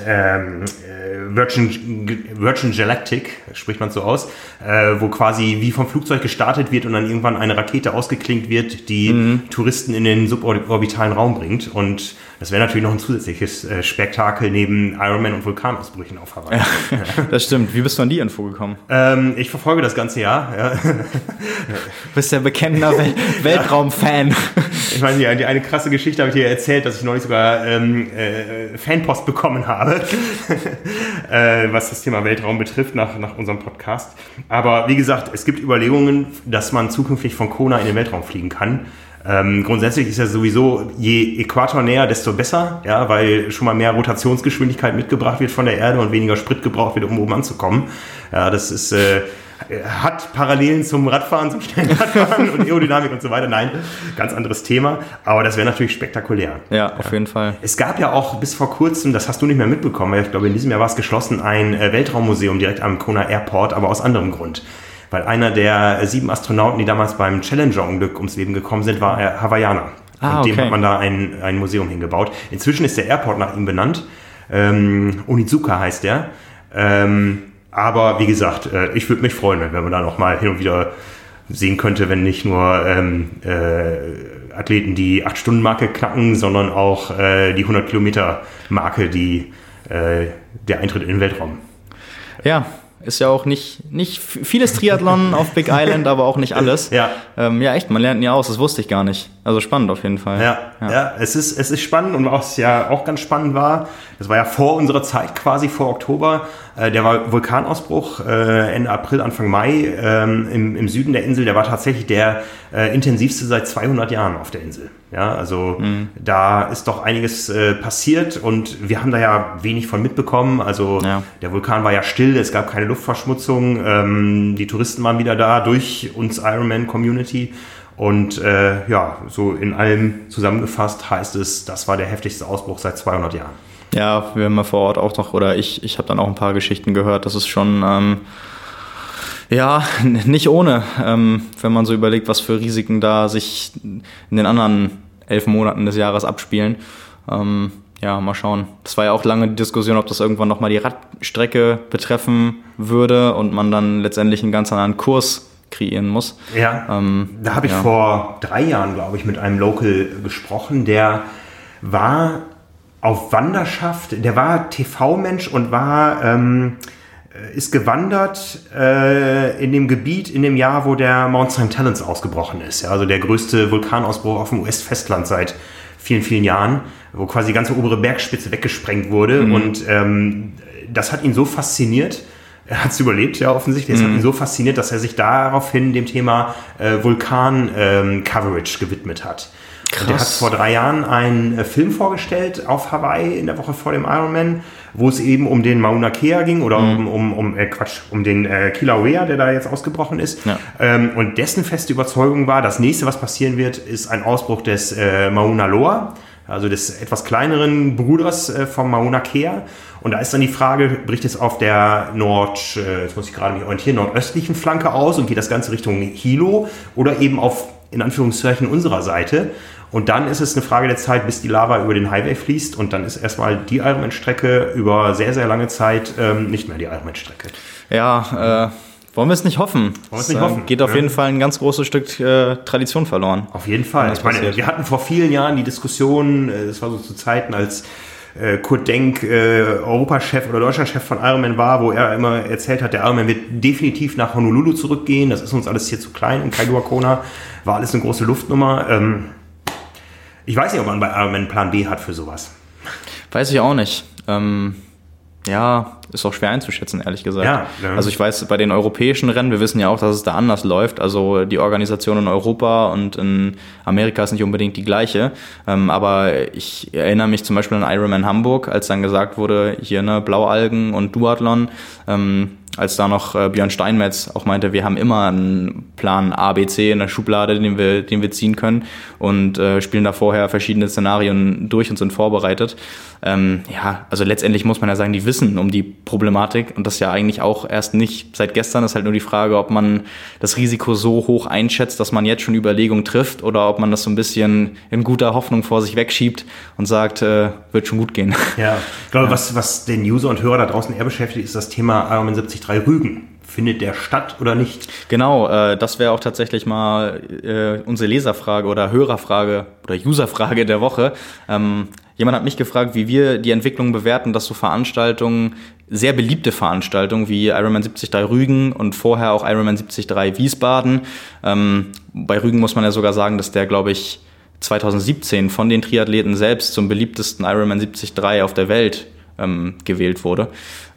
ähm, äh, Virgin, Virgin Galactic, spricht man so aus, äh, wo quasi wie vom Flugzeug gestartet wird und dann irgendwann eine Rakete ausgeklinkt wird, die mhm. Touristen in den suborbitalen Raum bringt. Und das wäre natürlich noch ein zusätzliches äh, Spektakel neben Ironman und Vulkanausbrüchen auf Hawaii. Ja, das stimmt. Wie bist du an die Info gekommen? Ähm, ich verfolge das ganze Jahr. Ja. bist ja bekennender Wel Weltraumfan. Ich meine, die, die, eine krasse Geschichte habe ich dir erzählt, dass ich neulich sogar ähm, äh, Fanpost bekommen habe, äh, was das Thema Weltraum betrifft, nach, nach unserem Podcast. Aber wie gesagt, es gibt Überlegungen, dass man zukünftig von Kona in den Weltraum fliegen kann. Ähm, grundsätzlich ist ja sowieso, je Äquator näher, desto besser, ja, weil schon mal mehr Rotationsgeschwindigkeit mitgebracht wird von der Erde und weniger Sprit gebraucht wird, um oben anzukommen. Ja, das ist, äh, hat Parallelen zum Radfahren, zum schnellen Radfahren und Aerodynamik und so weiter. Nein, ganz anderes Thema. Aber das wäre natürlich spektakulär. Ja, auf jeden Fall. Es gab ja auch bis vor kurzem, das hast du nicht mehr mitbekommen, weil ich glaube, in diesem Jahr war es geschlossen, ein äh, Weltraummuseum direkt am Kona Airport, aber aus anderem Grund weil einer der sieben Astronauten, die damals beim Challenger-Unglück ums Leben gekommen sind, war er Hawaiianer. Ah, und dem hat man da ein, ein Museum hingebaut. Inzwischen ist der Airport nach ihm benannt. Ähm, Onizuka heißt der. Ähm, aber wie gesagt, äh, ich würde mich freuen, wenn man da noch mal hin und wieder sehen könnte, wenn nicht nur ähm, äh, Athleten die 8-Stunden-Marke knacken, sondern auch äh, die 100-Kilometer-Marke, die äh, der Eintritt in den Weltraum. Ja, ist ja auch nicht, nicht vieles Triathlon auf Big Island, aber auch nicht alles. Ja. Ähm, ja, echt, man lernt ja aus, das wusste ich gar nicht. Also spannend auf jeden Fall. Ja, ja, ja. es, ist, es ist spannend und was ja auch ganz spannend war, das war ja vor unserer Zeit quasi, vor Oktober, äh, der war Vulkanausbruch äh, Ende April, Anfang Mai ähm, im, im Süden der Insel, der war tatsächlich der äh, intensivste seit 200 Jahren auf der Insel. Ja, also mhm. da ist doch einiges äh, passiert und wir haben da ja wenig von mitbekommen. Also ja. der Vulkan war ja still, es gab keine Luftverschmutzung, ähm, die Touristen waren wieder da durch uns Ironman Community. Und äh, ja, so in allem zusammengefasst heißt es, das war der heftigste Ausbruch seit 200 Jahren. Ja, wir haben ja vor Ort auch noch, oder ich, ich habe dann auch ein paar Geschichten gehört, das ist schon, ähm, ja, nicht ohne, ähm, wenn man so überlegt, was für Risiken da sich in den anderen elf Monaten des Jahres abspielen. Ähm, ja, mal schauen. Das war ja auch lange die Diskussion, ob das irgendwann nochmal die Radstrecke betreffen würde und man dann letztendlich einen ganz anderen Kurs kreieren muss. Ja, ähm, da habe ich ja. vor drei Jahren, glaube ich, mit einem Local gesprochen, der war auf Wanderschaft, der war TV-Mensch und war, ähm, ist gewandert äh, in dem Gebiet in dem Jahr, wo der Mount St. Helens ausgebrochen ist. Ja, also der größte Vulkanausbruch auf dem US-Festland seit vielen, vielen Jahren, wo quasi die ganze obere Bergspitze weggesprengt wurde. Mhm. Und ähm, das hat ihn so fasziniert, er hat es überlebt, ja, offensichtlich. Es mhm. hat ihn so fasziniert, dass er sich daraufhin dem Thema äh, Vulkan-Coverage ähm, gewidmet hat. Krass. Der hat vor drei Jahren einen äh, Film vorgestellt auf Hawaii in der Woche vor dem Ironman, wo es eben um den Mauna Kea ging oder mhm. um, um, um äh, Quatsch, um den äh, Kilauea, der da jetzt ausgebrochen ist. Ja. Ähm, und dessen feste Überzeugung war, das nächste, was passieren wird, ist ein Ausbruch des äh, Mauna Loa, also des etwas kleineren Bruders äh, vom Mauna Kea. Und da ist dann die Frage, bricht es auf der Nord, äh, jetzt muss ich gerade mich orientieren, nordöstlichen Flanke aus und geht das Ganze Richtung Hilo oder eben auf, in Anführungszeichen, unserer Seite. Und dann ist es eine Frage der Zeit, bis die Lava über den Highway fließt und dann ist erstmal die Ironman-Strecke über sehr, sehr lange Zeit ähm, nicht mehr die Ironman-Strecke. Ja, äh, wollen wir es nicht hoffen? Wollen wir es nicht hoffen? Geht auf ja. jeden Fall ein ganz großes Stück äh, Tradition verloren. Auf jeden Fall. Ich meine, wir hatten vor vielen Jahren die Diskussion, äh, das war so zu Zeiten, als äh, Kurt Denk äh, Europachef oder Deutschlandchef von Ironman war, wo er immer erzählt hat, der Ironman wird definitiv nach Honolulu zurückgehen. Das ist uns alles hier zu klein in Kailua Kona. War alles eine große Luftnummer. Ähm, ich weiß nicht, ob man bei Ironman Plan B hat für sowas. Weiß ich auch nicht. Ähm, ja, ist auch schwer einzuschätzen, ehrlich gesagt. Ja, ja. Also ich weiß, bei den europäischen Rennen, wir wissen ja auch, dass es da anders läuft. Also die Organisation in Europa und in Amerika ist nicht unbedingt die gleiche. Ähm, aber ich erinnere mich zum Beispiel an Ironman Hamburg, als dann gesagt wurde, hier ne, Blaualgen und Duathlon. Ähm, als da noch äh, Björn Steinmetz auch meinte, wir haben immer einen Plan A, B, C in der Schublade, den wir, den wir ziehen können und äh, spielen da vorher verschiedene Szenarien durch und sind vorbereitet. Ähm, ja, also letztendlich muss man ja sagen, die wissen um die Problematik und das ja eigentlich auch erst nicht seit gestern. Das ist halt nur die Frage, ob man das Risiko so hoch einschätzt, dass man jetzt schon Überlegungen trifft oder ob man das so ein bisschen in guter Hoffnung vor sich wegschiebt und sagt, äh, wird schon gut gehen. Ja, ich glaube, ja. was, was den User und Hörer da draußen eher beschäftigt, ist das Thema 71 drei Rügen. Findet der statt oder nicht? Genau, äh, das wäre auch tatsächlich mal äh, unsere Leserfrage oder Hörerfrage oder Userfrage der Woche. Ähm, jemand hat mich gefragt, wie wir die Entwicklung bewerten, dass so Veranstaltungen, sehr beliebte Veranstaltungen wie Ironman 73 Rügen und vorher auch Ironman 73 Wiesbaden, ähm, bei Rügen muss man ja sogar sagen, dass der, glaube ich, 2017 von den Triathleten selbst zum beliebtesten Ironman 73 auf der Welt ähm, gewählt wurde,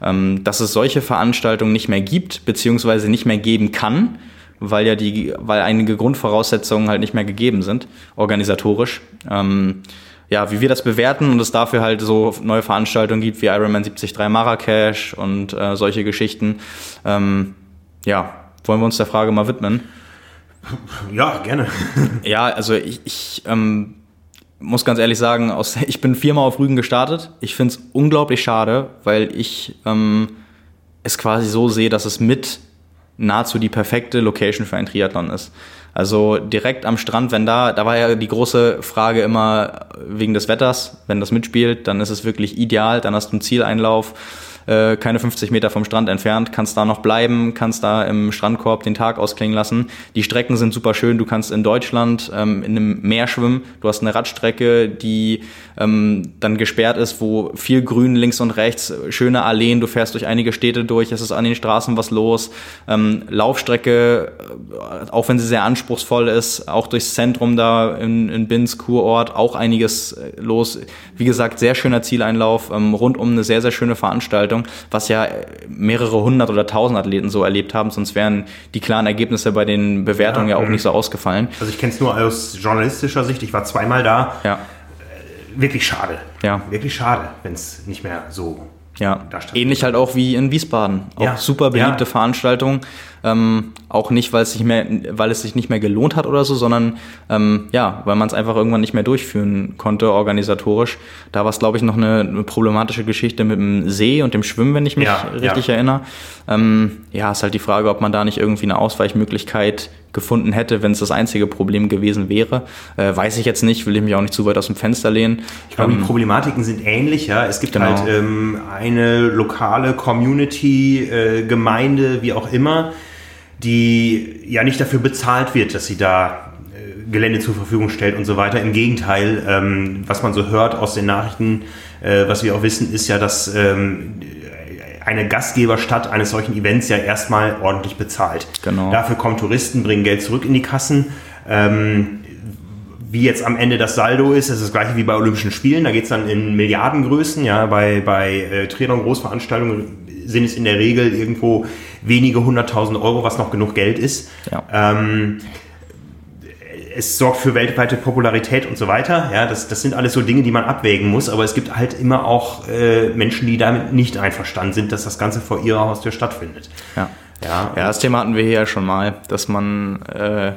ähm, dass es solche Veranstaltungen nicht mehr gibt, beziehungsweise nicht mehr geben kann, weil ja die, weil einige Grundvoraussetzungen halt nicht mehr gegeben sind, organisatorisch. Ähm, ja, wie wir das bewerten und es dafür halt so neue Veranstaltungen gibt wie Ironman 73 Marrakesch und äh, solche Geschichten. Ähm, ja, wollen wir uns der Frage mal widmen? Ja, gerne. ja, also ich, ich ähm, muss ganz ehrlich sagen, aus, ich bin viermal auf Rügen gestartet. Ich finde es unglaublich schade, weil ich ähm, es quasi so sehe, dass es mit nahezu die perfekte Location für ein Triathlon ist. Also direkt am Strand, wenn da, da war ja die große Frage immer wegen des Wetters, wenn das mitspielt, dann ist es wirklich ideal, dann hast du einen Zieleinlauf äh, keine 50 Meter vom Strand entfernt, kannst da noch bleiben, kannst da im Strandkorb den Tag ausklingen lassen. Die Strecken sind super schön, du kannst in Deutschland ähm, in einem Meer schwimmen, du hast eine Radstrecke, die ähm, dann gesperrt ist, wo viel Grün links und rechts, schöne Alleen, du fährst durch einige Städte durch, es ist an den Straßen was los. Ähm, Laufstrecke, äh, auch wenn sie sehr anspruchsvoll ist, auch durchs Zentrum da in, in Binz, Kurort, auch einiges äh, los. Wie gesagt, sehr schöner Zieleinlauf, ähm, rund um eine sehr, sehr schöne Veranstaltung, was ja mehrere hundert oder tausend Athleten so erlebt haben, sonst wären die klaren Ergebnisse bei den Bewertungen ja, ja auch nicht so ausgefallen. Also ich kenne es nur aus journalistischer Sicht, ich war zweimal da. Ja wirklich schade. Ja. Wirklich schade, wenn es nicht mehr so ja, ähnlich halt auch wie in Wiesbaden. Auch ja. super beliebte ja. Veranstaltung. Ähm, auch nicht, weil es, sich mehr, weil es sich nicht mehr gelohnt hat oder so, sondern ähm, ja, weil man es einfach irgendwann nicht mehr durchführen konnte, organisatorisch. Da war es, glaube ich, noch eine, eine, problematische Geschichte mit dem See und dem Schwimmen, wenn ich mich ja, richtig erinnere. Ähm, ja, ist halt die Frage, ob man da nicht irgendwie eine Ausweichmöglichkeit gefunden hätte, wenn es das einzige Problem gewesen wäre. Äh, weiß ich jetzt nicht, will ich mich auch nicht zu weit aus dem Fenster lehnen. Ich glaube, ähm, die Problematiken sind ähnlich. Ja? Es gibt genau. halt ähm, eine lokale Community, äh, Gemeinde, wie auch immer, die ja nicht dafür bezahlt wird, dass sie da äh, Gelände zur Verfügung stellt und so weiter. Im Gegenteil, ähm, was man so hört aus den Nachrichten, äh, was wir auch wissen, ist ja, dass ähm, eine Gastgeberstadt eines solchen Events ja erstmal ordentlich bezahlt. Genau. Dafür kommen Touristen, bringen Geld zurück in die Kassen. Ähm, wie jetzt am Ende das Saldo ist, ist das gleiche wie bei Olympischen Spielen. Da geht es dann in Milliardengrößen. Ja, bei, bei äh, Triathlon-Großveranstaltungen sind es in der Regel irgendwo wenige hunderttausend Euro, was noch genug Geld ist. Ja. Ähm, es sorgt für weltweite Popularität und so weiter. Ja, das, das sind alles so Dinge, die man abwägen muss. Aber es gibt halt immer auch äh, Menschen, die damit nicht einverstanden sind, dass das Ganze vor ihrer Haustür stattfindet. Ja, ja, ja das Thema hatten wir hier ja schon mal, dass man, äh,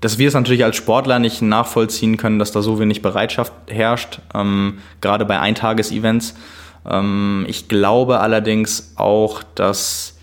dass wir es natürlich als Sportler nicht nachvollziehen können, dass da so wenig Bereitschaft herrscht, ähm, gerade bei Eintages-Events. Ähm, ich glaube allerdings auch, dass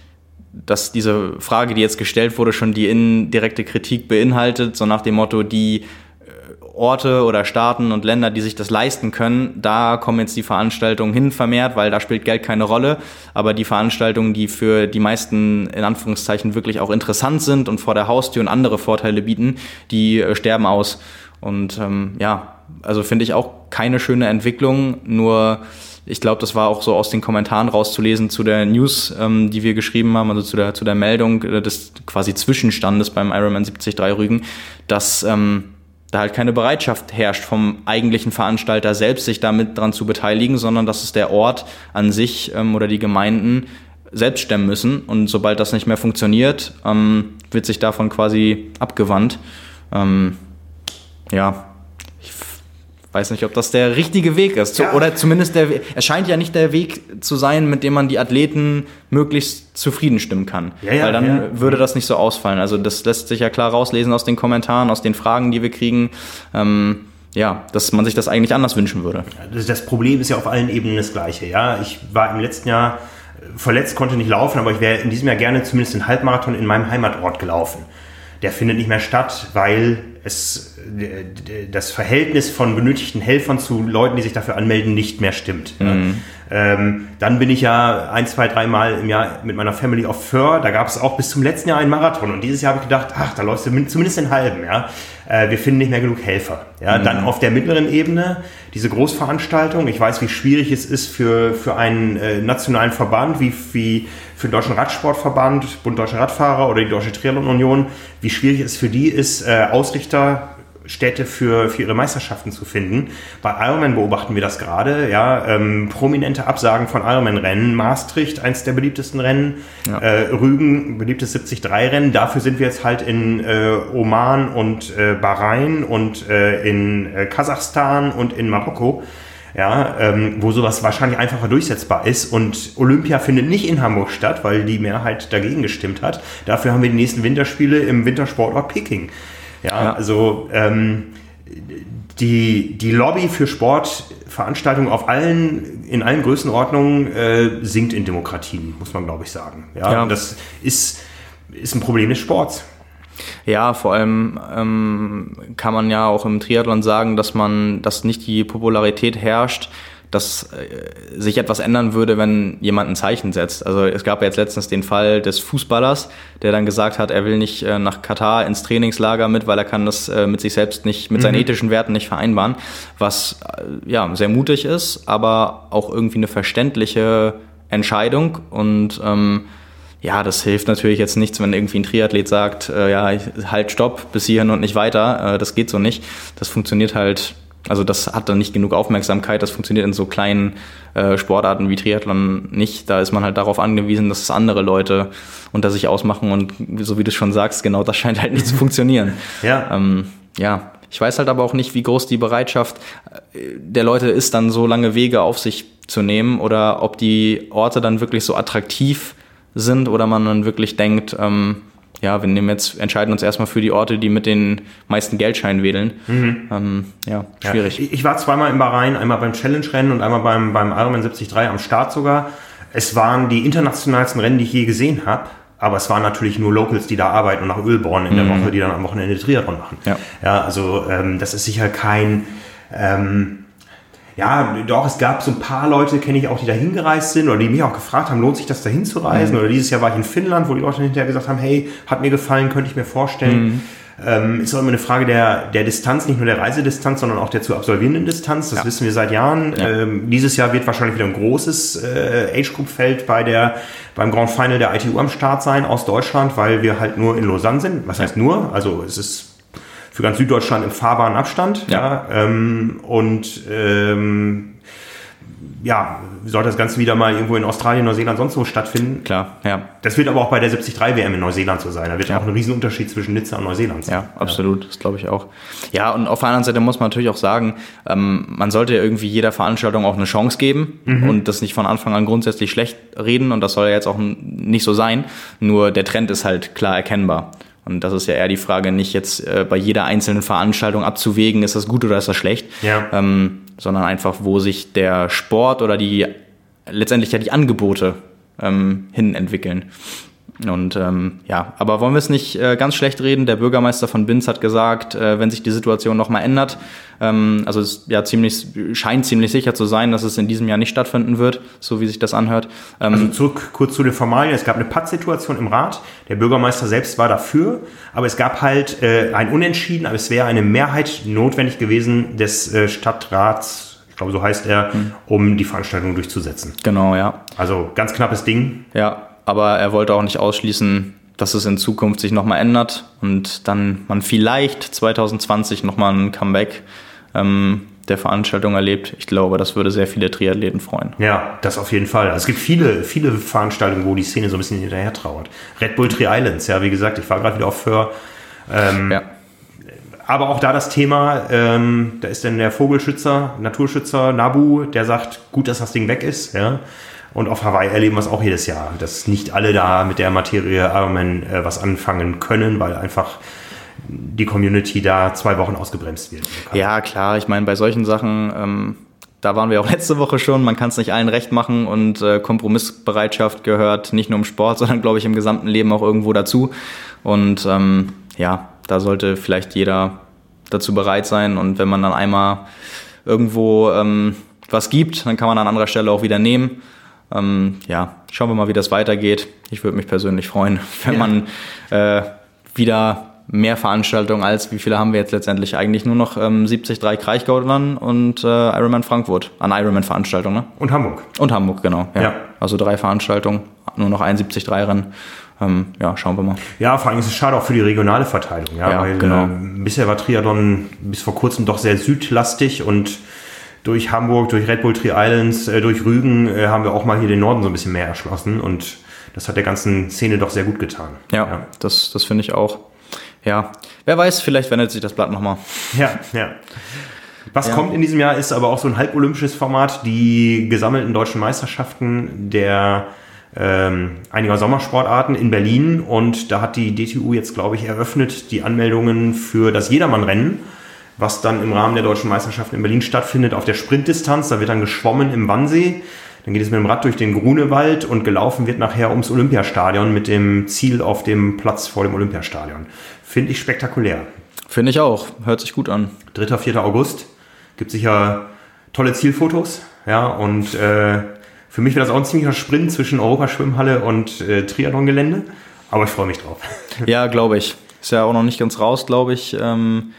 dass diese Frage, die jetzt gestellt wurde, schon die indirekte Kritik beinhaltet, so nach dem Motto, die äh, Orte oder Staaten und Länder, die sich das leisten können, da kommen jetzt die Veranstaltungen hin vermehrt, weil da spielt Geld keine Rolle. Aber die Veranstaltungen, die für die meisten in Anführungszeichen wirklich auch interessant sind und vor der Haustür und andere Vorteile bieten, die äh, sterben aus. Und ähm, ja, also finde ich auch keine schöne Entwicklung, nur ich glaube, das war auch so aus den Kommentaren rauszulesen zu der News, ähm, die wir geschrieben haben, also zu der, zu der Meldung äh, des quasi Zwischenstandes beim Ironman 73 Rügen, dass ähm, da halt keine Bereitschaft herrscht vom eigentlichen Veranstalter selbst, sich damit dran zu beteiligen, sondern dass es der Ort an sich ähm, oder die Gemeinden selbst stemmen müssen. Und sobald das nicht mehr funktioniert, ähm, wird sich davon quasi abgewandt. Ähm, ja, weiß nicht, ob das der richtige Weg ist. Ja. Oder zumindest der, es scheint ja nicht der Weg zu sein, mit dem man die Athleten möglichst zufrieden stimmen kann. Ja, ja, Weil dann würde das nicht so ausfallen. Also das lässt sich ja klar rauslesen aus den Kommentaren, aus den Fragen, die wir kriegen. Ähm, ja, dass man sich das eigentlich anders wünschen würde. Das Problem ist ja auf allen Ebenen das gleiche. Ja, ich war im letzten Jahr verletzt, konnte nicht laufen, aber ich wäre in diesem Jahr gerne zumindest den Halbmarathon in meinem Heimatort gelaufen. Der findet nicht mehr statt, weil es das Verhältnis von benötigten Helfern zu Leuten, die sich dafür anmelden, nicht mehr stimmt. Mhm. Ähm, dann bin ich ja ein, zwei, drei Mal im Jahr mit meiner Family auf Föhr. Da gab es auch bis zum letzten Jahr einen Marathon. Und dieses Jahr habe ich gedacht, ach, da läufst du zumindest den halben. Ja? Äh, wir finden nicht mehr genug Helfer. Ja? Mhm. Dann auf der mittleren Ebene diese Großveranstaltung. Ich weiß, wie schwierig es ist für, für einen äh, nationalen Verband, wie, wie für den Deutschen Radsportverband, Bund Deutscher Radfahrer oder die Deutsche Triathlon Union, wie schwierig es für die ist, äh, Ausrichter Städte für, für ihre Meisterschaften zu finden. Bei Ironman beobachten wir das gerade, ja, ähm, prominente Absagen von Ironman-Rennen. Maastricht, eins der beliebtesten Rennen, ja. äh, Rügen, beliebtes 73-Rennen. Dafür sind wir jetzt halt in äh, Oman und äh, Bahrain und äh, in äh, Kasachstan und in Marokko. Ja, ähm, wo sowas wahrscheinlich einfacher durchsetzbar ist. Und Olympia findet nicht in Hamburg statt, weil die Mehrheit dagegen gestimmt hat. Dafür haben wir die nächsten Winterspiele im Wintersportort Peking. Ja, ja. also ähm, die, die Lobby für Sportveranstaltungen auf allen, in allen Größenordnungen äh, sinkt in Demokratien, muss man glaube ich sagen. Ja, ja. Und das ist, ist ein Problem des Sports. Ja, vor allem ähm, kann man ja auch im Triathlon sagen, dass man, dass nicht die Popularität herrscht, dass äh, sich etwas ändern würde, wenn jemand ein Zeichen setzt. Also es gab ja jetzt letztens den Fall des Fußballers, der dann gesagt hat, er will nicht äh, nach Katar ins Trainingslager mit, weil er kann das äh, mit sich selbst nicht, mit mhm. seinen ethischen Werten nicht vereinbaren, was äh, ja sehr mutig ist, aber auch irgendwie eine verständliche Entscheidung und ähm, ja, das hilft natürlich jetzt nichts, wenn irgendwie ein Triathlet sagt, äh, ja, halt stopp, bis hierhin und nicht weiter. Äh, das geht so nicht. Das funktioniert halt also das hat dann nicht genug Aufmerksamkeit. Das funktioniert in so kleinen äh, Sportarten wie Triathlon nicht. Da ist man halt darauf angewiesen, dass es andere Leute unter sich ausmachen. Und so wie du schon sagst, genau das scheint halt nicht zu funktionieren. ja. Ähm, ja. Ich weiß halt aber auch nicht, wie groß die Bereitschaft äh, der Leute ist, dann so lange Wege auf sich zu nehmen oder ob die Orte dann wirklich so attraktiv sind oder man dann wirklich denkt, ähm, ja, wir nehmen jetzt, entscheiden uns erstmal für die Orte, die mit den meisten Geldscheinen wedeln. Mhm. Ähm, ja, schwierig. Ja, ich war zweimal in Bahrain, einmal beim Challenge-Rennen und einmal beim, beim Ironman 73 am Start sogar. Es waren die internationalsten Rennen, die ich je gesehen habe. Aber es waren natürlich nur Locals, die da arbeiten und nach Öl bohren in der mhm. Woche, die dann am Wochenende Triathlon machen. Ja, ja also ähm, das ist sicher kein... Ähm, ja, doch, es gab so ein paar Leute, kenne ich auch, die da hingereist sind oder die mich auch gefragt haben, lohnt sich das da hinzureisen? Mhm. Oder dieses Jahr war ich in Finnland, wo die Leute hinterher gesagt haben, hey, hat mir gefallen, könnte ich mir vorstellen. Mhm. Ähm, ist auch immer eine Frage der, der Distanz, nicht nur der Reisedistanz, sondern auch der zu absolvierenden Distanz. Das ja. wissen wir seit Jahren. Ja. Ähm, dieses Jahr wird wahrscheinlich wieder ein großes äh, Age-Group-Feld bei der, beim Grand Final der ITU am Start sein aus Deutschland, weil wir halt nur in Lausanne sind. Was heißt nur? Also es ist für ganz Süddeutschland im fahrbaren Abstand. Ja. ja ähm, und ähm, ja, sollte das Ganze wieder mal irgendwo in Australien, Neuseeland, sonst wo stattfinden. Klar, ja. Das wird aber auch bei der 73 WM in Neuseeland so sein. Da wird ja. auch ein Riesenunterschied zwischen Nizza und Neuseeland sein. Ja, absolut. Ja. Das glaube ich auch. Ja, und auf der anderen Seite muss man natürlich auch sagen, ähm, man sollte ja irgendwie jeder Veranstaltung auch eine Chance geben mhm. und das nicht von Anfang an grundsätzlich schlecht reden. Und das soll ja jetzt auch nicht so sein. Nur der Trend ist halt klar erkennbar. Und das ist ja eher die Frage, nicht jetzt äh, bei jeder einzelnen Veranstaltung abzuwägen, ist das gut oder ist das schlecht, ja. ähm, sondern einfach, wo sich der Sport oder die letztendlich ja die Angebote ähm, hin entwickeln. Und ähm, ja, aber wollen wir es nicht äh, ganz schlecht reden? Der Bürgermeister von Binz hat gesagt, äh, wenn sich die Situation nochmal ändert, ähm, also es ja ziemlich, scheint ziemlich sicher zu sein, dass es in diesem Jahr nicht stattfinden wird, so wie sich das anhört. Ähm, also zurück kurz zu den Formalien. Es gab eine Pattsituation im Rat. Der Bürgermeister selbst war dafür, aber es gab halt äh, ein Unentschieden, aber es wäre eine Mehrheit notwendig gewesen des äh, Stadtrats ich glaube, so heißt er, hm. um die Veranstaltung durchzusetzen. Genau, ja. Also ganz knappes Ding. Ja, aber er wollte auch nicht ausschließen, dass es in Zukunft sich nochmal ändert und dann man vielleicht 2020 nochmal ein Comeback ähm, der Veranstaltung erlebt. Ich glaube, das würde sehr viele Triathleten freuen. Ja, das auf jeden Fall. Also es gibt viele, viele Veranstaltungen, wo die Szene so ein bisschen hinterher trauert. Red Bull Tri Islands, ja, wie gesagt, ich war gerade wieder auf Föhr. Ähm, ja. Aber auch da das Thema, ähm, da ist dann der Vogelschützer, Naturschützer Nabu, der sagt, gut, dass das Ding weg ist. Ja. Und auf Hawaii erleben wir es auch jedes Jahr, dass nicht alle da mit der Materie Ironman äh, was anfangen können, weil einfach die Community da zwei Wochen ausgebremst wird. Ja, klar. Ich meine, bei solchen Sachen, ähm, da waren wir auch letzte Woche schon, man kann es nicht allen recht machen und äh, Kompromissbereitschaft gehört nicht nur im Sport, sondern glaube ich im gesamten Leben auch irgendwo dazu. Und ähm, ja, da sollte vielleicht jeder dazu bereit sein. Und wenn man dann einmal irgendwo ähm, was gibt, dann kann man an anderer Stelle auch wieder nehmen. Ähm, ja, schauen wir mal, wie das weitergeht. Ich würde mich persönlich freuen, wenn ja. man äh, wieder mehr Veranstaltungen als, wie viele haben wir jetzt letztendlich? Eigentlich nur noch ähm, 73 Kraichgau dann und äh, Ironman Frankfurt an Ironman-Veranstaltungen. Ne? Und Hamburg. Und Hamburg, genau. Ja. ja. Also drei Veranstaltungen, nur noch 71 Rennen. Ähm, ja, schauen wir mal. Ja, vor allem ist es schade auch für die regionale Verteilung, ja, ja weil genau. äh, bisher war Triathlon bis vor kurzem doch sehr südlastig und durch Hamburg, durch Red Bull Tree Islands, äh, durch Rügen äh, haben wir auch mal hier den Norden so ein bisschen mehr erschlossen und das hat der ganzen Szene doch sehr gut getan. Ja, ja. das, das finde ich auch. Ja, wer weiß, vielleicht wendet sich das Blatt nochmal. Ja, ja. Was ja. kommt in diesem Jahr ist aber auch so ein halbolympisches Format, die gesammelten deutschen Meisterschaften der ähm, einiger Sommersportarten in Berlin und da hat die DTU jetzt, glaube ich, eröffnet die Anmeldungen für das Jedermannrennen was dann im Rahmen der deutschen Meisterschaft in Berlin stattfindet, auf der Sprintdistanz. Da wird dann geschwommen im Wannsee. Dann geht es mit dem Rad durch den Grunewald und gelaufen wird nachher ums Olympiastadion mit dem Ziel auf dem Platz vor dem Olympiastadion. Finde ich spektakulär. Finde ich auch. Hört sich gut an. 3. 4. August. Gibt sicher tolle Zielfotos. Ja, und äh, für mich wäre das auch ein ziemlicher Sprint zwischen Europaschwimmhalle und äh, Triathlon-Gelände. Aber ich freue mich drauf. Ja, glaube ich. Ist ja auch noch nicht ganz raus, glaube ich. Ähm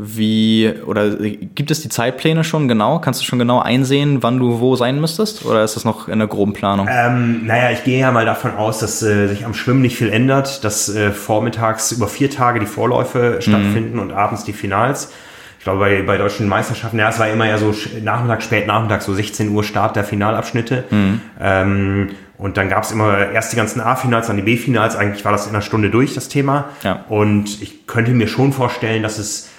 wie, oder gibt es die Zeitpläne schon genau? Kannst du schon genau einsehen, wann du wo sein müsstest? Oder ist das noch in der groben Planung? Ähm, naja, ich gehe ja mal davon aus, dass äh, sich am Schwimmen nicht viel ändert, dass äh, vormittags über vier Tage die Vorläufe mhm. stattfinden und abends die Finals. Ich glaube, bei, bei deutschen Meisterschaften, ja, es war immer ja so Nachmittag, spät Nachmittag, so 16 Uhr Start der Finalabschnitte. Mhm. Ähm, und dann gab es immer erst die ganzen A-Finals, dann die B-Finals. Eigentlich war das in einer Stunde durch, das Thema. Ja. Und ich könnte mir schon vorstellen, dass es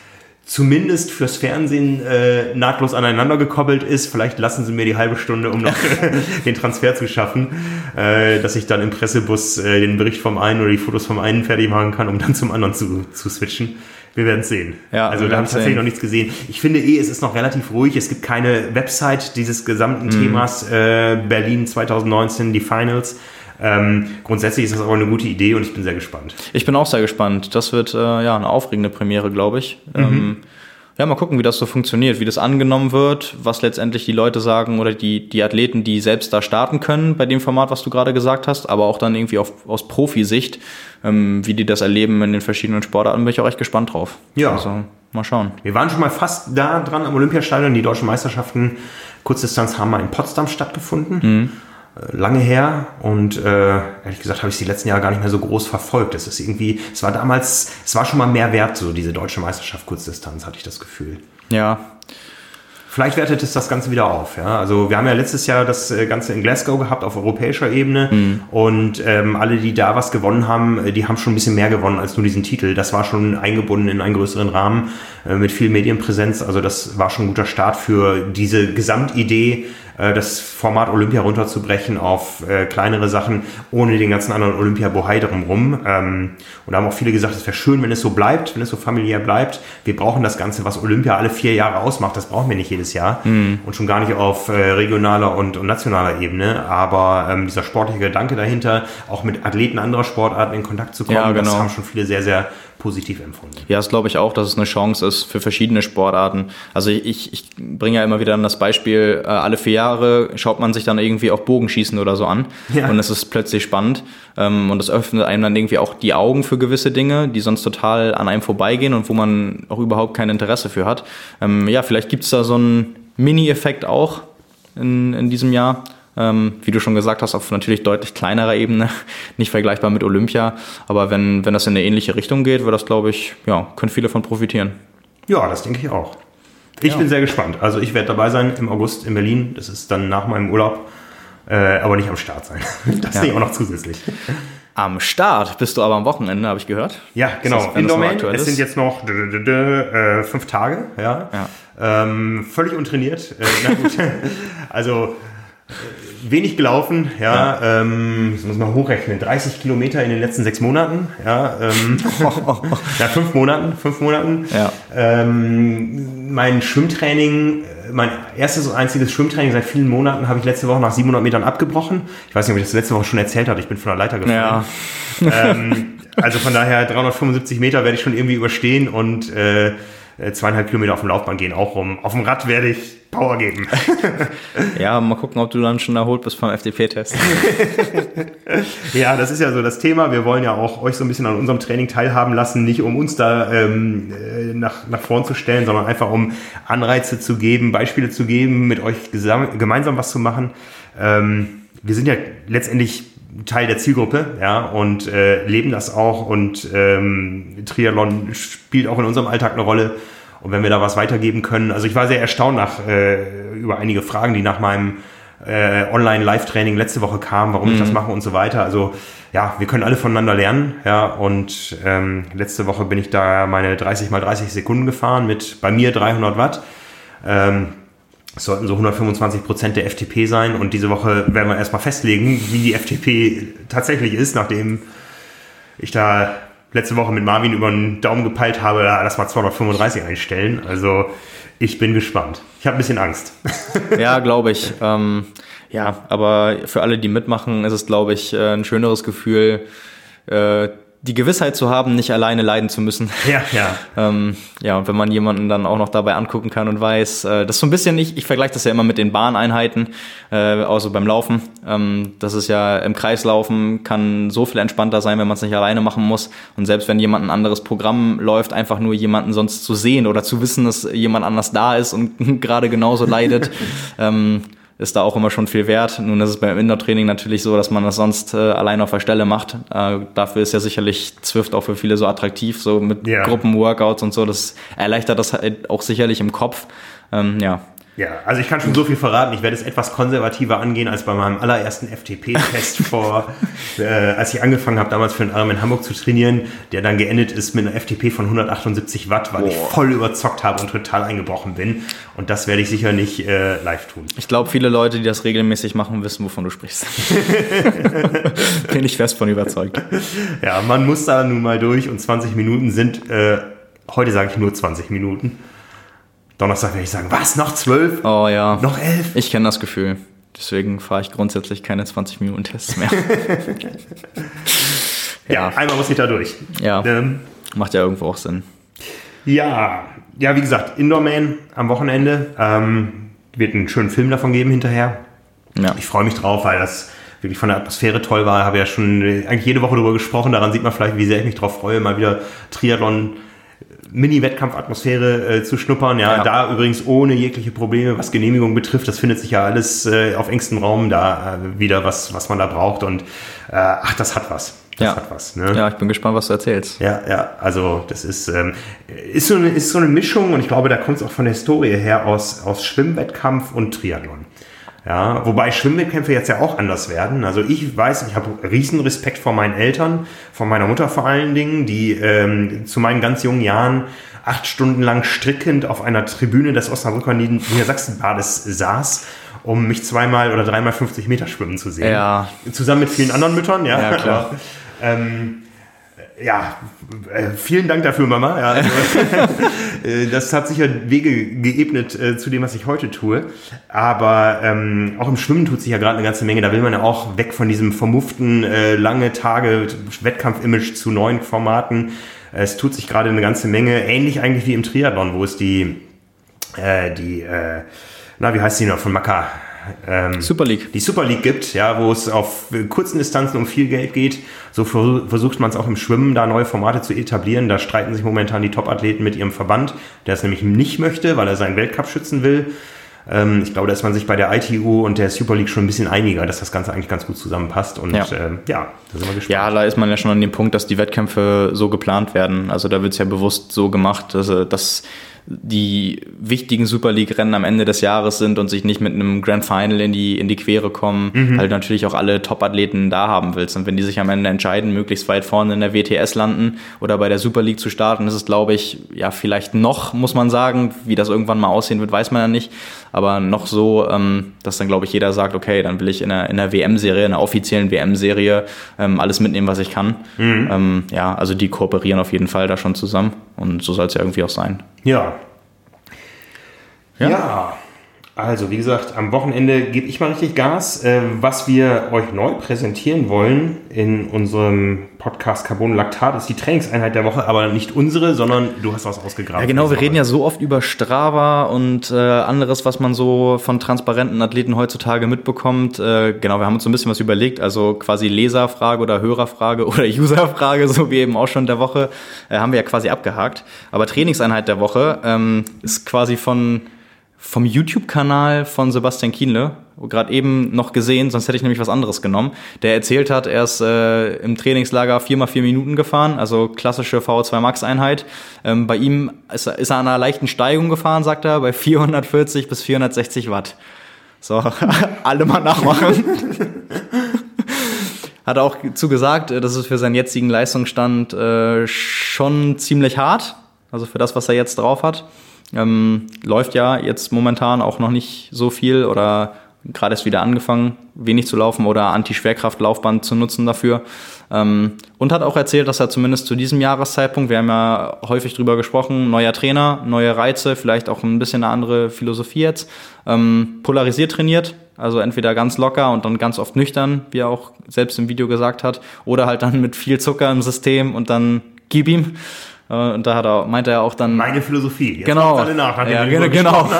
zumindest fürs Fernsehen äh, nahtlos aneinander gekoppelt ist. Vielleicht lassen sie mir die halbe Stunde, um noch den Transfer zu schaffen, äh, dass ich dann im Pressebus äh, den Bericht vom einen oder die Fotos vom einen fertig machen kann, um dann zum anderen zu, zu switchen. Wir werden es sehen. Ja, also da habe ich tatsächlich noch nichts gesehen. Ich finde eh, es ist noch relativ ruhig. Es gibt keine Website dieses gesamten mhm. Themas äh, Berlin 2019, die Finals. Ähm, grundsätzlich ist das aber eine gute Idee und ich bin sehr gespannt. Ich bin auch sehr gespannt. Das wird äh, ja eine aufregende Premiere, glaube ich. Mhm. Ähm, ja, mal gucken, wie das so funktioniert, wie das angenommen wird, was letztendlich die Leute sagen oder die, die Athleten, die selbst da starten können bei dem Format, was du gerade gesagt hast, aber auch dann irgendwie auf, aus Profisicht, ähm, wie die das erleben in den verschiedenen Sportarten, bin ich auch echt gespannt drauf. Ja. Also, mal schauen. Wir waren schon mal fast da dran am Olympiastadion. Die deutschen Meisterschaften Kurzdistanz haben mal in Potsdam stattgefunden. Mhm lange her und äh, ehrlich gesagt habe ich es die letzten Jahre gar nicht mehr so groß verfolgt. Es ist irgendwie, es war damals, es war schon mal mehr wert, so diese deutsche Meisterschaft Kurzdistanz, hatte ich das Gefühl. Ja. Vielleicht wertet es das Ganze wieder auf. Ja? Also wir haben ja letztes Jahr das äh, Ganze in Glasgow gehabt auf europäischer Ebene mhm. und ähm, alle, die da was gewonnen haben, äh, die haben schon ein bisschen mehr gewonnen als nur diesen Titel. Das war schon eingebunden in einen größeren Rahmen äh, mit viel Medienpräsenz. Also das war schon ein guter Start für diese Gesamtidee das Format Olympia runterzubrechen auf äh, kleinere Sachen, ohne den ganzen anderen Olympia-Bohai drumherum. Ähm, und da haben auch viele gesagt, es wäre schön, wenn es so bleibt, wenn es so familiär bleibt. Wir brauchen das Ganze, was Olympia alle vier Jahre ausmacht, das brauchen wir nicht jedes Jahr. Mhm. Und schon gar nicht auf äh, regionaler und, und, nationaler Ebene. Aber ähm, dieser sportliche Gedanke dahinter, auch mit Athleten anderer Sportarten in Kontakt zu kommen, ja, genau. das haben schon viele sehr, sehr positiv empfunden. Ja, das glaube ich auch, dass es eine Chance ist für verschiedene Sportarten. Also ich, ich bringe ja immer wieder dann das Beispiel, äh, alle vier Jahre schaut man sich dann irgendwie auch Bogenschießen oder so an ja. und es ist plötzlich spannend ähm, und es öffnet einem dann irgendwie auch die Augen für gewisse Dinge, die sonst total an einem vorbeigehen und wo man auch überhaupt kein Interesse für hat. Ähm, ja, vielleicht gibt es da so einen Mini-Effekt auch in, in diesem Jahr. Ähm, wie du schon gesagt hast, auf natürlich deutlich kleinerer Ebene, nicht vergleichbar mit Olympia. Aber wenn, wenn das in eine ähnliche Richtung geht, wird das, glaube ich, ja, können viele von profitieren. Ja, das denke ich auch. Ich ja. bin sehr gespannt. Also ich werde dabei sein im August in Berlin. Das ist dann nach meinem Urlaub, äh, aber nicht am Start sein. Das ja. sehe ich auch noch zusätzlich. Am Start bist du aber am Wochenende, habe ich gehört. Ja, genau. Indoor Es sind jetzt noch äh, fünf Tage. Ja. ja. Ähm, völlig untrainiert. Äh, also wenig gelaufen, ja, ja. Ähm, das muss man hochrechnen, 30 Kilometer in den letzten sechs Monaten, ja, ähm, ja fünf Monaten, fünf Monaten. Ja. Ähm, mein Schwimmtraining, mein erstes und einziges Schwimmtraining seit vielen Monaten habe ich letzte Woche nach 700 Metern abgebrochen. Ich weiß nicht, ob ich das letzte Woche schon erzählt habe, ich bin von der Leiter gefallen. Ja. ähm, also von daher 375 Meter werde ich schon irgendwie überstehen und äh, zweieinhalb Kilometer auf dem Laufbahn gehen auch rum. Auf dem Rad werde ich Power geben. ja, mal gucken, ob du dann schon erholt bist vom FDP-Test. ja, das ist ja so das Thema. Wir wollen ja auch euch so ein bisschen an unserem Training teilhaben lassen, nicht um uns da ähm, äh, nach, nach vorn zu stellen, sondern einfach um Anreize zu geben, Beispiele zu geben, mit euch gemeinsam was zu machen. Ähm, wir sind ja letztendlich Teil der Zielgruppe, ja, und äh, leben das auch und ähm, Triathlon spielt auch in unserem Alltag eine Rolle. Und wenn wir da was weitergeben können, also ich war sehr erstaunt nach, äh, über einige Fragen, die nach meinem äh, Online-Live-Training letzte Woche kamen, warum mhm. ich das mhm. mache und so weiter. Also ja, wir können alle voneinander lernen, ja, und ähm, letzte Woche bin ich da meine 30 mal 30 Sekunden gefahren mit bei mir 300 Watt. Ähm, es sollten so 125 Prozent der FTP sein und diese Woche werden wir erstmal festlegen, wie die FTP tatsächlich ist, nachdem ich da letzte Woche mit Marvin über den Daumen gepeilt habe, lass mal 235 einstellen. Also ich bin gespannt. Ich habe ein bisschen Angst. ja, glaube ich. Ähm, ja, aber für alle, die mitmachen, ist es, glaube ich, äh, ein schöneres Gefühl, äh, die Gewissheit zu haben, nicht alleine leiden zu müssen. Ja, ja. ähm, ja, und wenn man jemanden dann auch noch dabei angucken kann und weiß, äh, das ist so ein bisschen, ich, ich vergleiche das ja immer mit den Bahneinheiten, äh, also beim Laufen. Ähm, das ist ja im Kreislaufen kann so viel entspannter sein, wenn man es nicht alleine machen muss. Und selbst wenn jemand ein anderes Programm läuft, einfach nur jemanden sonst zu sehen oder zu wissen, dass jemand anders da ist und gerade genauso leidet. ähm, ist da auch immer schon viel wert. Nun ist es beim Indoor-Training natürlich so, dass man das sonst äh, allein auf der Stelle macht. Äh, dafür ist ja sicherlich Zwift auch für viele so attraktiv, so mit ja. Gruppenworkouts und so. Das erleichtert das halt auch sicherlich im Kopf. Ähm, ja, ja, also ich kann schon so viel verraten. Ich werde es etwas konservativer angehen als bei meinem allerersten FTP-Test vor, äh, als ich angefangen habe, damals für einen Arm in Hamburg zu trainieren, der dann geendet ist mit einer FTP von 178 Watt, weil Boah. ich voll überzockt habe und total eingebrochen bin. Und das werde ich sicher nicht äh, live tun. Ich glaube, viele Leute, die das regelmäßig machen, wissen, wovon du sprichst. bin ich fest von überzeugt. Ja, man muss da nun mal durch und 20 Minuten sind, äh, heute sage ich nur 20 Minuten. Donnerstag werde ich sagen, was, noch zwölf? Oh ja. Noch elf? Ich kenne das Gefühl. Deswegen fahre ich grundsätzlich keine 20 Minuten Tests mehr. ja. ja, einmal muss ich da durch. Ja. Ähm, macht ja irgendwo auch Sinn. Ja, ja, wie gesagt, Indoor-Man am Wochenende. Ähm, wird einen schönen Film davon geben hinterher. Ja. Ich freue mich drauf, weil das wirklich von der Atmosphäre toll war. Habe ja schon eigentlich jede Woche darüber gesprochen. Daran sieht man vielleicht, wie sehr ich mich drauf freue, mal wieder Triathlon Mini-Wettkampfatmosphäre äh, zu schnuppern. Ja, ja, da übrigens ohne jegliche Probleme, was Genehmigung betrifft. Das findet sich ja alles äh, auf engstem Raum da äh, wieder, was, was man da braucht. Und äh, ach, das hat was. Das ja. hat was. Ne? Ja, ich bin gespannt, was du erzählst. Ja, ja, also das ist, ähm, ist, so eine, ist so eine Mischung und ich glaube, da kommt es auch von der Historie her aus, aus Schwimmwettkampf und Triathlon. Ja, wobei Schwimmwettkämpfe jetzt ja auch anders werden. Also ich weiß, ich habe riesen Respekt vor meinen Eltern, vor meiner Mutter vor allen Dingen, die ähm, zu meinen ganz jungen Jahren acht Stunden lang strickend auf einer Tribüne des Osnabrücker Niedersachsenbades saß um mich zweimal oder dreimal 50 Meter schwimmen zu sehen. Ja. Zusammen mit vielen anderen Müttern, ja. Ja, klar. ähm, ja, äh, vielen Dank dafür, Mama. Ja, also, äh, das hat sicher Wege geebnet äh, zu dem, was ich heute tue. Aber ähm, auch im Schwimmen tut sich ja gerade eine ganze Menge. Da will man ja auch weg von diesem vermufften, äh, lange Tage Wettkampf-Image zu neuen Formaten. Es tut sich gerade eine ganze Menge, ähnlich eigentlich wie im Triathlon, wo es die, äh, die, äh, na, wie heißt die noch, von Maka? Ähm, Super League. die Super League gibt, ja, wo es auf kurzen Distanzen um viel Geld geht. So versucht man es auch im Schwimmen, da neue Formate zu etablieren. Da streiten sich momentan die Top-Athleten mit ihrem Verband, der es nämlich nicht möchte, weil er seinen Weltcup schützen will. Ähm, ich glaube, da ist man sich bei der ITU und der Super League schon ein bisschen einiger, dass das Ganze eigentlich ganz gut zusammenpasst. Und ja, ähm, ja da sind wir gespannt. Ja, da ist man ja schon an dem Punkt, dass die Wettkämpfe so geplant werden. Also da wird es ja bewusst so gemacht, dass, dass die wichtigen Super League-Rennen am Ende des Jahres sind und sich nicht mit einem Grand Final in die, in die Quere kommen, mhm. halt natürlich auch alle Top-Athleten da haben willst. Und wenn die sich am Ende entscheiden, möglichst weit vorne in der WTS landen oder bei der Super League zu starten, ist es, glaube ich, ja, vielleicht noch, muss man sagen, wie das irgendwann mal aussehen wird, weiß man ja nicht, aber noch so, ähm, dass dann, glaube ich, jeder sagt, okay, dann will ich in der, in der WM-Serie, in der offiziellen WM-Serie ähm, alles mitnehmen, was ich kann. Mhm. Ähm, ja, also die kooperieren auf jeden Fall da schon zusammen und so soll es ja irgendwie auch sein. Ja. Ja. ja. Also, wie gesagt, am Wochenende gebe ich mal richtig Gas. Äh, was wir euch neu präsentieren wollen in unserem Podcast Carbon Lactat ist die Trainingseinheit der Woche, aber nicht unsere, sondern du hast was ausgegraben. Ja, genau. Wir reden ja so oft über Strava und äh, anderes, was man so von transparenten Athleten heutzutage mitbekommt. Äh, genau, wir haben uns so ein bisschen was überlegt. Also quasi Leserfrage oder Hörerfrage oder Userfrage, so wie eben auch schon der Woche, äh, haben wir ja quasi abgehakt. Aber Trainingseinheit der Woche ähm, ist quasi von vom YouTube-Kanal von Sebastian Kienle, gerade eben noch gesehen, sonst hätte ich nämlich was anderes genommen, der erzählt hat, er ist äh, im Trainingslager 4x4 Minuten gefahren, also klassische VO2 Max-Einheit. Ähm, bei ihm ist, ist, er an einer leichten Steigung gefahren, sagt er, bei 440 bis 460 Watt. So, alle mal nachmachen. hat auch zugesagt, das ist für seinen jetzigen Leistungsstand äh, schon ziemlich hart, also für das, was er jetzt drauf hat. Ähm, läuft ja jetzt momentan auch noch nicht so viel oder gerade erst wieder angefangen, wenig zu laufen oder Anti-Schwerkraft-Laufband zu nutzen dafür. Ähm, und hat auch erzählt, dass er zumindest zu diesem Jahreszeitpunkt, wir haben ja häufig drüber gesprochen, neuer Trainer, neue Reize, vielleicht auch ein bisschen eine andere Philosophie jetzt, ähm, polarisiert trainiert. Also entweder ganz locker und dann ganz oft nüchtern, wie er auch selbst im Video gesagt hat, oder halt dann mit viel Zucker im System und dann gib ihm. Äh, und da hat er, meinte er auch dann. Meine Philosophie. Jetzt genau. Alle nach, ja, genau. genau.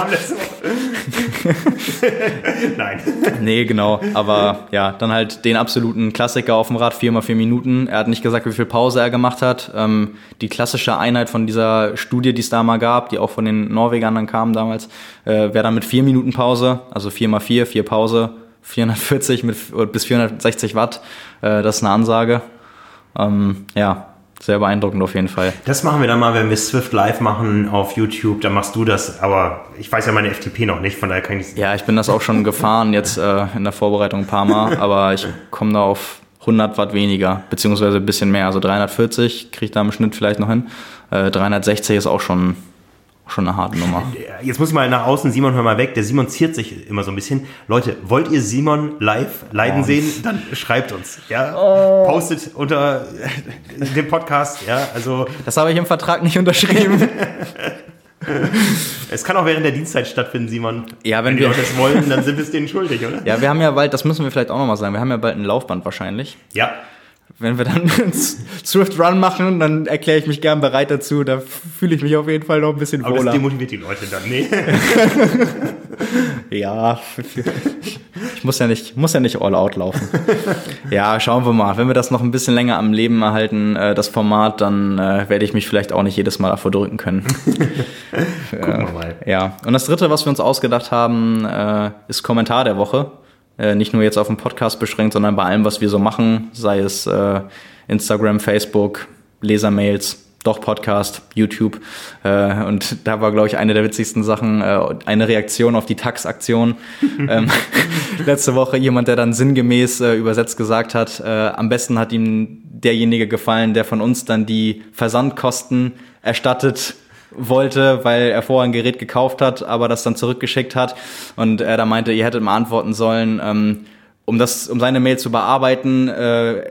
Nein. Nee, genau. Aber ja, dann halt den absoluten Klassiker auf dem Rad, 4x4 Minuten. Er hat nicht gesagt, wie viel Pause er gemacht hat. Ähm, die klassische Einheit von dieser Studie, die es da mal gab, die auch von den Norwegern dann kam damals, äh, wäre dann mit 4 Minuten Pause, also 4x4, 4 Pause, 440 mit, bis 460 Watt. Äh, das ist eine Ansage. Ähm, ja, sehr beeindruckend auf jeden Fall. Das machen wir dann mal, wenn wir Swift live machen auf YouTube. Dann machst du das. Aber ich weiß ja meine FTP noch nicht, von daher kann ich Ja, ich bin das auch schon gefahren jetzt äh, in der Vorbereitung ein paar Mal. Aber ich komme da auf 100 Watt weniger, beziehungsweise ein bisschen mehr. Also 340 kriege ich da im Schnitt vielleicht noch hin. Äh, 360 ist auch schon schon eine harte Nummer. Jetzt muss ich mal nach außen, Simon, hör mal weg. Der Simon ziert sich immer so ein bisschen. Leute, wollt ihr Simon live leiden oh. sehen? Dann schreibt uns. Ja? Oh. Postet unter dem Podcast. Ja, also das habe ich im Vertrag nicht unterschrieben. Es kann auch während der Dienstzeit stattfinden, Simon. Ja, wenn, wenn wir die es wollen, dann sind wir es denen schuldig, oder? Ja, wir haben ja bald, das müssen wir vielleicht auch nochmal sagen, wir haben ja bald ein Laufband wahrscheinlich. Ja. Wenn wir dann einen Swift Run machen, dann erkläre ich mich gern bereit dazu. Da fühle ich mich auf jeden Fall noch ein bisschen Aber das wohler. demotiviert die Leute dann, nee. Ja, ich muss ja nicht, muss ja nicht all out laufen. Ja, schauen wir mal. Wenn wir das noch ein bisschen länger am Leben erhalten, äh, das Format, dann äh, werde ich mich vielleicht auch nicht jedes Mal davor drücken können. Gucken wir mal. Ja, und das dritte, was wir uns ausgedacht haben, äh, ist Kommentar der Woche. Äh, nicht nur jetzt auf den Podcast beschränkt, sondern bei allem, was wir so machen, sei es äh, Instagram, Facebook, Lesermails, doch Podcast, YouTube. Äh, und da war, glaube ich, eine der witzigsten Sachen, äh, eine Reaktion auf die Tax-Aktion. ähm, letzte Woche jemand, der dann sinngemäß äh, übersetzt gesagt hat, äh, am besten hat ihm derjenige gefallen, der von uns dann die Versandkosten erstattet wollte, weil er vorher ein Gerät gekauft hat, aber das dann zurückgeschickt hat. Und er da meinte, ihr hättet mal antworten sollen, ähm, um das, um seine Mail zu bearbeiten, äh,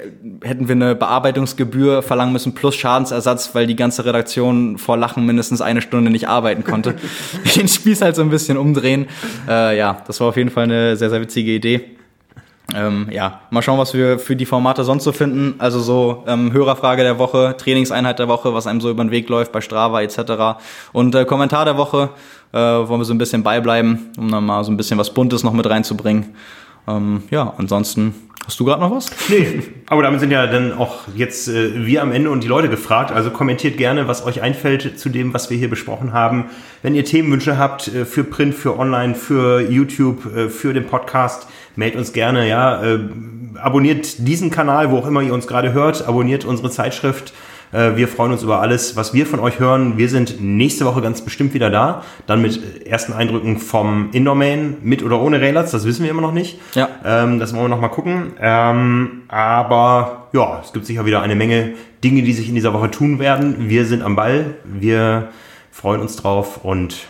hätten wir eine Bearbeitungsgebühr verlangen müssen plus Schadensersatz, weil die ganze Redaktion vor Lachen mindestens eine Stunde nicht arbeiten konnte. Den Spieß halt so ein bisschen umdrehen. Äh, ja, das war auf jeden Fall eine sehr, sehr witzige Idee. Ähm, ja, mal schauen, was wir für die Formate sonst so finden. Also so ähm, Hörerfrage der Woche, Trainingseinheit der Woche, was einem so über den Weg läuft bei Strava etc. Und äh, Kommentar der Woche äh, wollen wir so ein bisschen beibleiben, um dann mal so ein bisschen was Buntes noch mit reinzubringen. Ähm, ja, ansonsten hast du gerade noch was? Nee, aber damit sind ja dann auch jetzt äh, wir am Ende und die Leute gefragt. Also kommentiert gerne, was euch einfällt zu dem, was wir hier besprochen haben. Wenn ihr Themenwünsche habt äh, für Print, für Online, für YouTube, äh, für den Podcast, meldet uns gerne. Ja, äh, abonniert diesen Kanal, wo auch immer ihr uns gerade hört. Abonniert unsere Zeitschrift. Äh, Wir freuen uns über alles, was wir von euch hören. Wir sind nächste Woche ganz bestimmt wieder da. Dann mit ersten Eindrücken vom Indoor-Main, mit oder ohne Railers, das wissen wir immer noch nicht. Ja. Ähm, das wollen wir noch mal gucken. Ähm, aber ja, es gibt sicher wieder eine Menge Dinge, die sich in dieser Woche tun werden. Wir sind am Ball. Wir freuen uns drauf und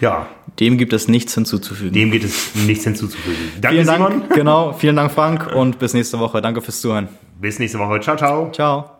ja, Dem gibt es nichts hinzuzufügen. dem geht es nichts hinzuzufügen. Danke, vielen Simon. Dank, genau, vielen Dank Frank und bis nächste Woche. Danke fürs Zuhören. Bis nächste Woche. Ciao, ciao. Ciao.